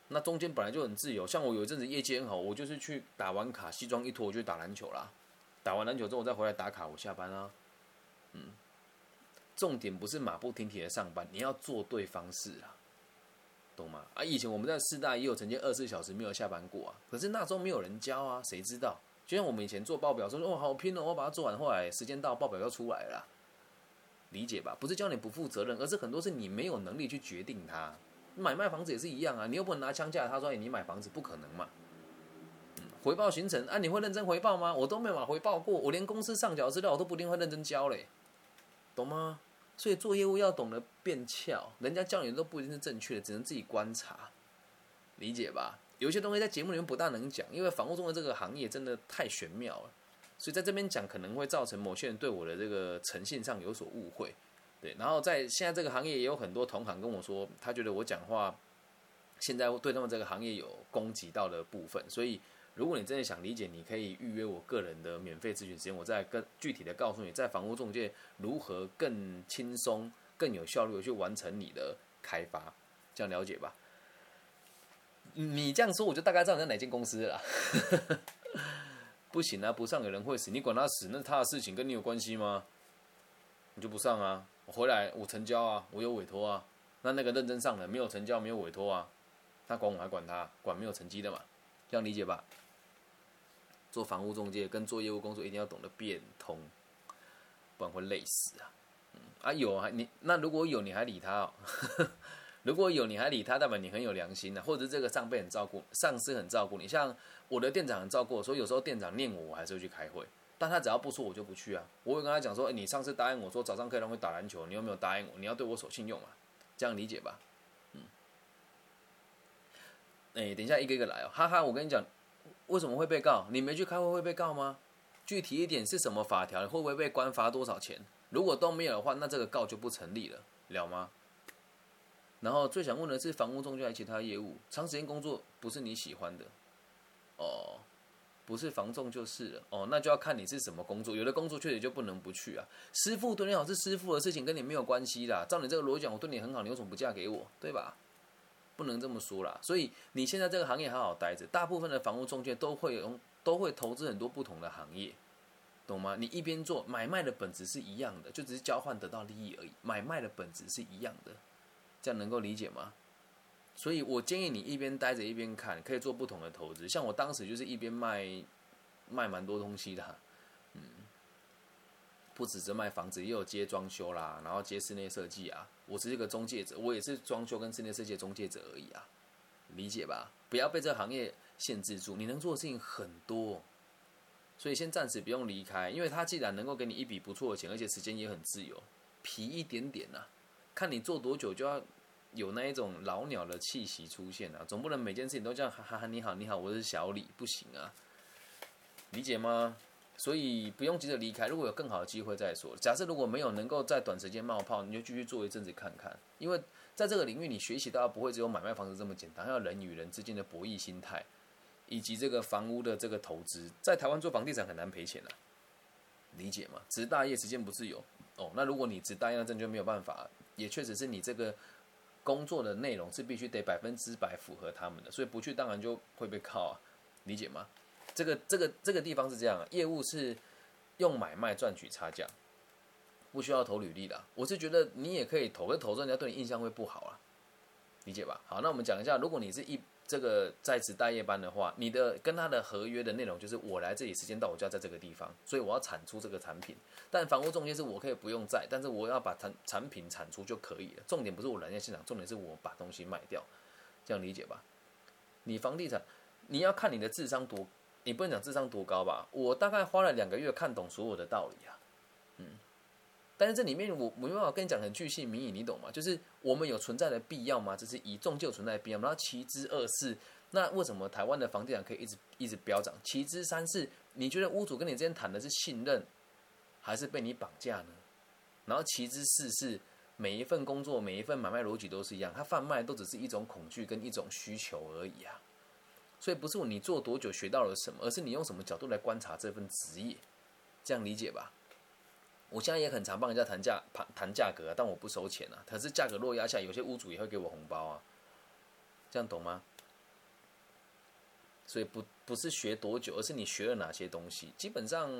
那中间本来就很自由，像我有一阵子业绩很好，我就是去打完卡，西装一脱，我就打篮球啦。打完篮球之后，我再回来打卡，我下班啊。嗯，重点不是马不停蹄的上班，你要做对方式啊。懂吗？啊，以前我们在四大也有曾经二十四小时没有下班过啊，可是那时候没有人教啊，谁知道？就像我们以前做报表，说哦好拼哦，我把它做完，后来时间到，报表要出来了，理解吧？不是教你不负责任，而是很多是你没有能力去决定它。买卖房子也是一样啊，你又不能拿枪架他说哎你买房子不可能嘛。回报行程啊，你会认真回报吗？我都没有回报过，我连公司上缴资料我都不一定会认真交嘞，懂吗？所以做业务要懂得变俏，人家教你都不一定是正确的，只能自己观察，理解吧？有些东西在节目里面不大能讲，因为房屋中的这个行业真的太玄妙了，所以在这边讲可能会造成某些人对我的这个诚信上有所误会。对，然后在现在这个行业也有很多同行跟我说，他觉得我讲话现在对他们这个行业有攻击到的部分，所以。如果你真的想理解，你可以预约我个人的免费咨询时间，我再更具体的告诉你，在房屋中介如何更轻松、更有效率的去完成你的开发，这样了解吧？你这样说，我就大概知道你在哪间公司了。<laughs> 不行啊，不上有人会死，你管他死，那他的事情，跟你有关系吗？你就不上啊？我回来我成交啊，我有委托啊，那那个认真上的没有成交，没有委托啊，他管我还管他，管没有成绩的嘛？这样理解吧？做房屋中介跟做业务工作一定要懂得变通，不然会累死啊！啊有啊你那如果有你还理他哦？<laughs> 如果有你还理他，代表你很有良心啊，或者这个上辈很照顾，上司很照顾你。像我的店长很照顾，所以有时候店长念我，我还是会去开会。但他只要不说，我就不去啊。我会跟他讲说：，你上次答应我说早上可以让我打篮球，你有没有答应我？你要对我守信用啊！这样理解吧？嗯。哎，等一下一个一个来哦，哈哈！我跟你讲。为什么会被告？你没去开会会被告吗？具体一点是什么法条？会不会被关罚多少钱？如果都没有的话，那这个告就不成立了，了吗？然后最想问的是，房屋中介还其他业务，长时间工作不是你喜欢的，哦，不是房仲就是了，哦，那就要看你是什么工作，有的工作确实就不能不去啊。师傅对你好是师傅的事情，跟你没有关系的。照你这个逻辑讲，我对你很好，你为什么不嫁给我？对吧？不能这么说啦，所以你现在这个行业好好待着。大部分的房屋中介都会用，都会投资很多不同的行业，懂吗？你一边做买卖的本质是一样的，就只是交换得到利益而已。买卖的本质是一样的，这样能够理解吗？所以我建议你一边待着一边看，可以做不同的投资。像我当时就是一边卖，卖蛮多东西的。不只是卖房子，也有接装修啦，然后接室内设计啊。我是一个中介者，我也是装修跟室内设计的中介者而已啊，理解吧？不要被这个行业限制住，你能做的事情很多，所以先暂时不用离开，因为他既然能够给你一笔不错的钱，而且时间也很自由，皮一点点呐，看你做多久就要有那一种老鸟的气息出现啊，总不能每件事情都这样哈哈哈你好你好，我是小李，不行啊，理解吗？所以不用急着离开，如果有更好的机会再说。假设如果没有能够在短时间冒泡，你就继续做一阵子看看。因为在这个领域，你学习到不会只有买卖房子这么简单，还有人与人之间的博弈心态，以及这个房屋的这个投资。在台湾做房地产很难赔钱啊，理解吗？只是大业时间不自由哦。那如果你只大业，那真就没有办法。也确实是你这个工作的内容是必须得百分之百符合他们的，所以不去当然就会被靠啊。理解吗？这个这个这个地方是这样，业务是用买卖赚取差价，不需要投履历的。我是觉得你也可以投，但投人家对你印象会不好啊，理解吧？好，那我们讲一下，如果你是一这个在职待业班的话，你的跟他的合约的内容就是我来这里时间到，我就要在这个地方，所以我要产出这个产品。但房屋中介是我可以不用在，但是我要把产产品产出就可以了。重点不是我人在现场，重点是我把东西卖掉，这样理解吧？你房地产，你要看你的智商多，你不能讲智商多高吧？我大概花了两个月看懂所有的道理啊，嗯。但是这里面我没办法跟你讲很具细靡遗，你懂吗？就是我们有存在的必要吗？这是一，中就存在的必要。然后其之二是，那为什么台湾的房地产可以一直一直飙涨？其之三是，你觉得屋主跟你之间谈的是信任，还是被你绑架呢？然后其之四是，每一份工作，每一份买卖逻辑都是一样，它贩卖都只是一种恐惧跟一种需求而已啊。所以不是你做多久学到了什么，而是你用什么角度来观察这份职业，这样理解吧？我现在也很常帮人家谈价谈谈价格，但我不收钱啊。可是价格落压下，有些屋主也会给我红包啊，这样懂吗？所以不不是学多久，而是你学了哪些东西。基本上，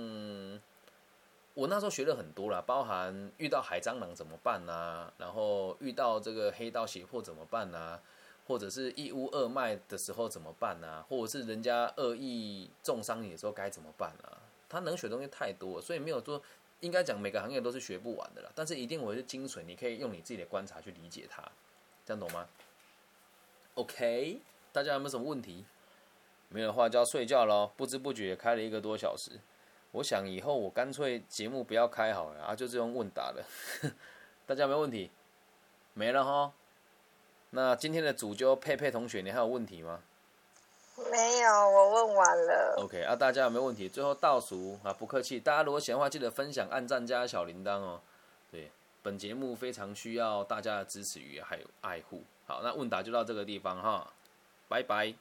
我那时候学了很多啦，包含遇到海蟑螂怎么办呐，然后遇到这个黑道胁迫怎么办呐，或者是一屋二卖的时候怎么办呐，或者是人家恶意重伤你的时候该怎么办啊？他能学东西太多，所以没有说。应该讲每个行业都是学不完的啦，但是一定我是精髓，你可以用你自己的观察去理解它，这样懂吗？OK，大家有没有什么问题？没有的话就要睡觉喽。不知不觉开了一个多小时，我想以后我干脆节目不要开好了啊，就这种问答了。<laughs> 大家没问题？没了哈。那今天的主角佩佩同学，你还有问题吗？没有，我问完了。OK 啊，大家有没有问题？最后倒数啊，不客气。大家如果喜欢的话，记得分享、按赞、加小铃铛哦。对，本节目非常需要大家的支持与还有爱护。好，那问答就到这个地方哈，拜拜。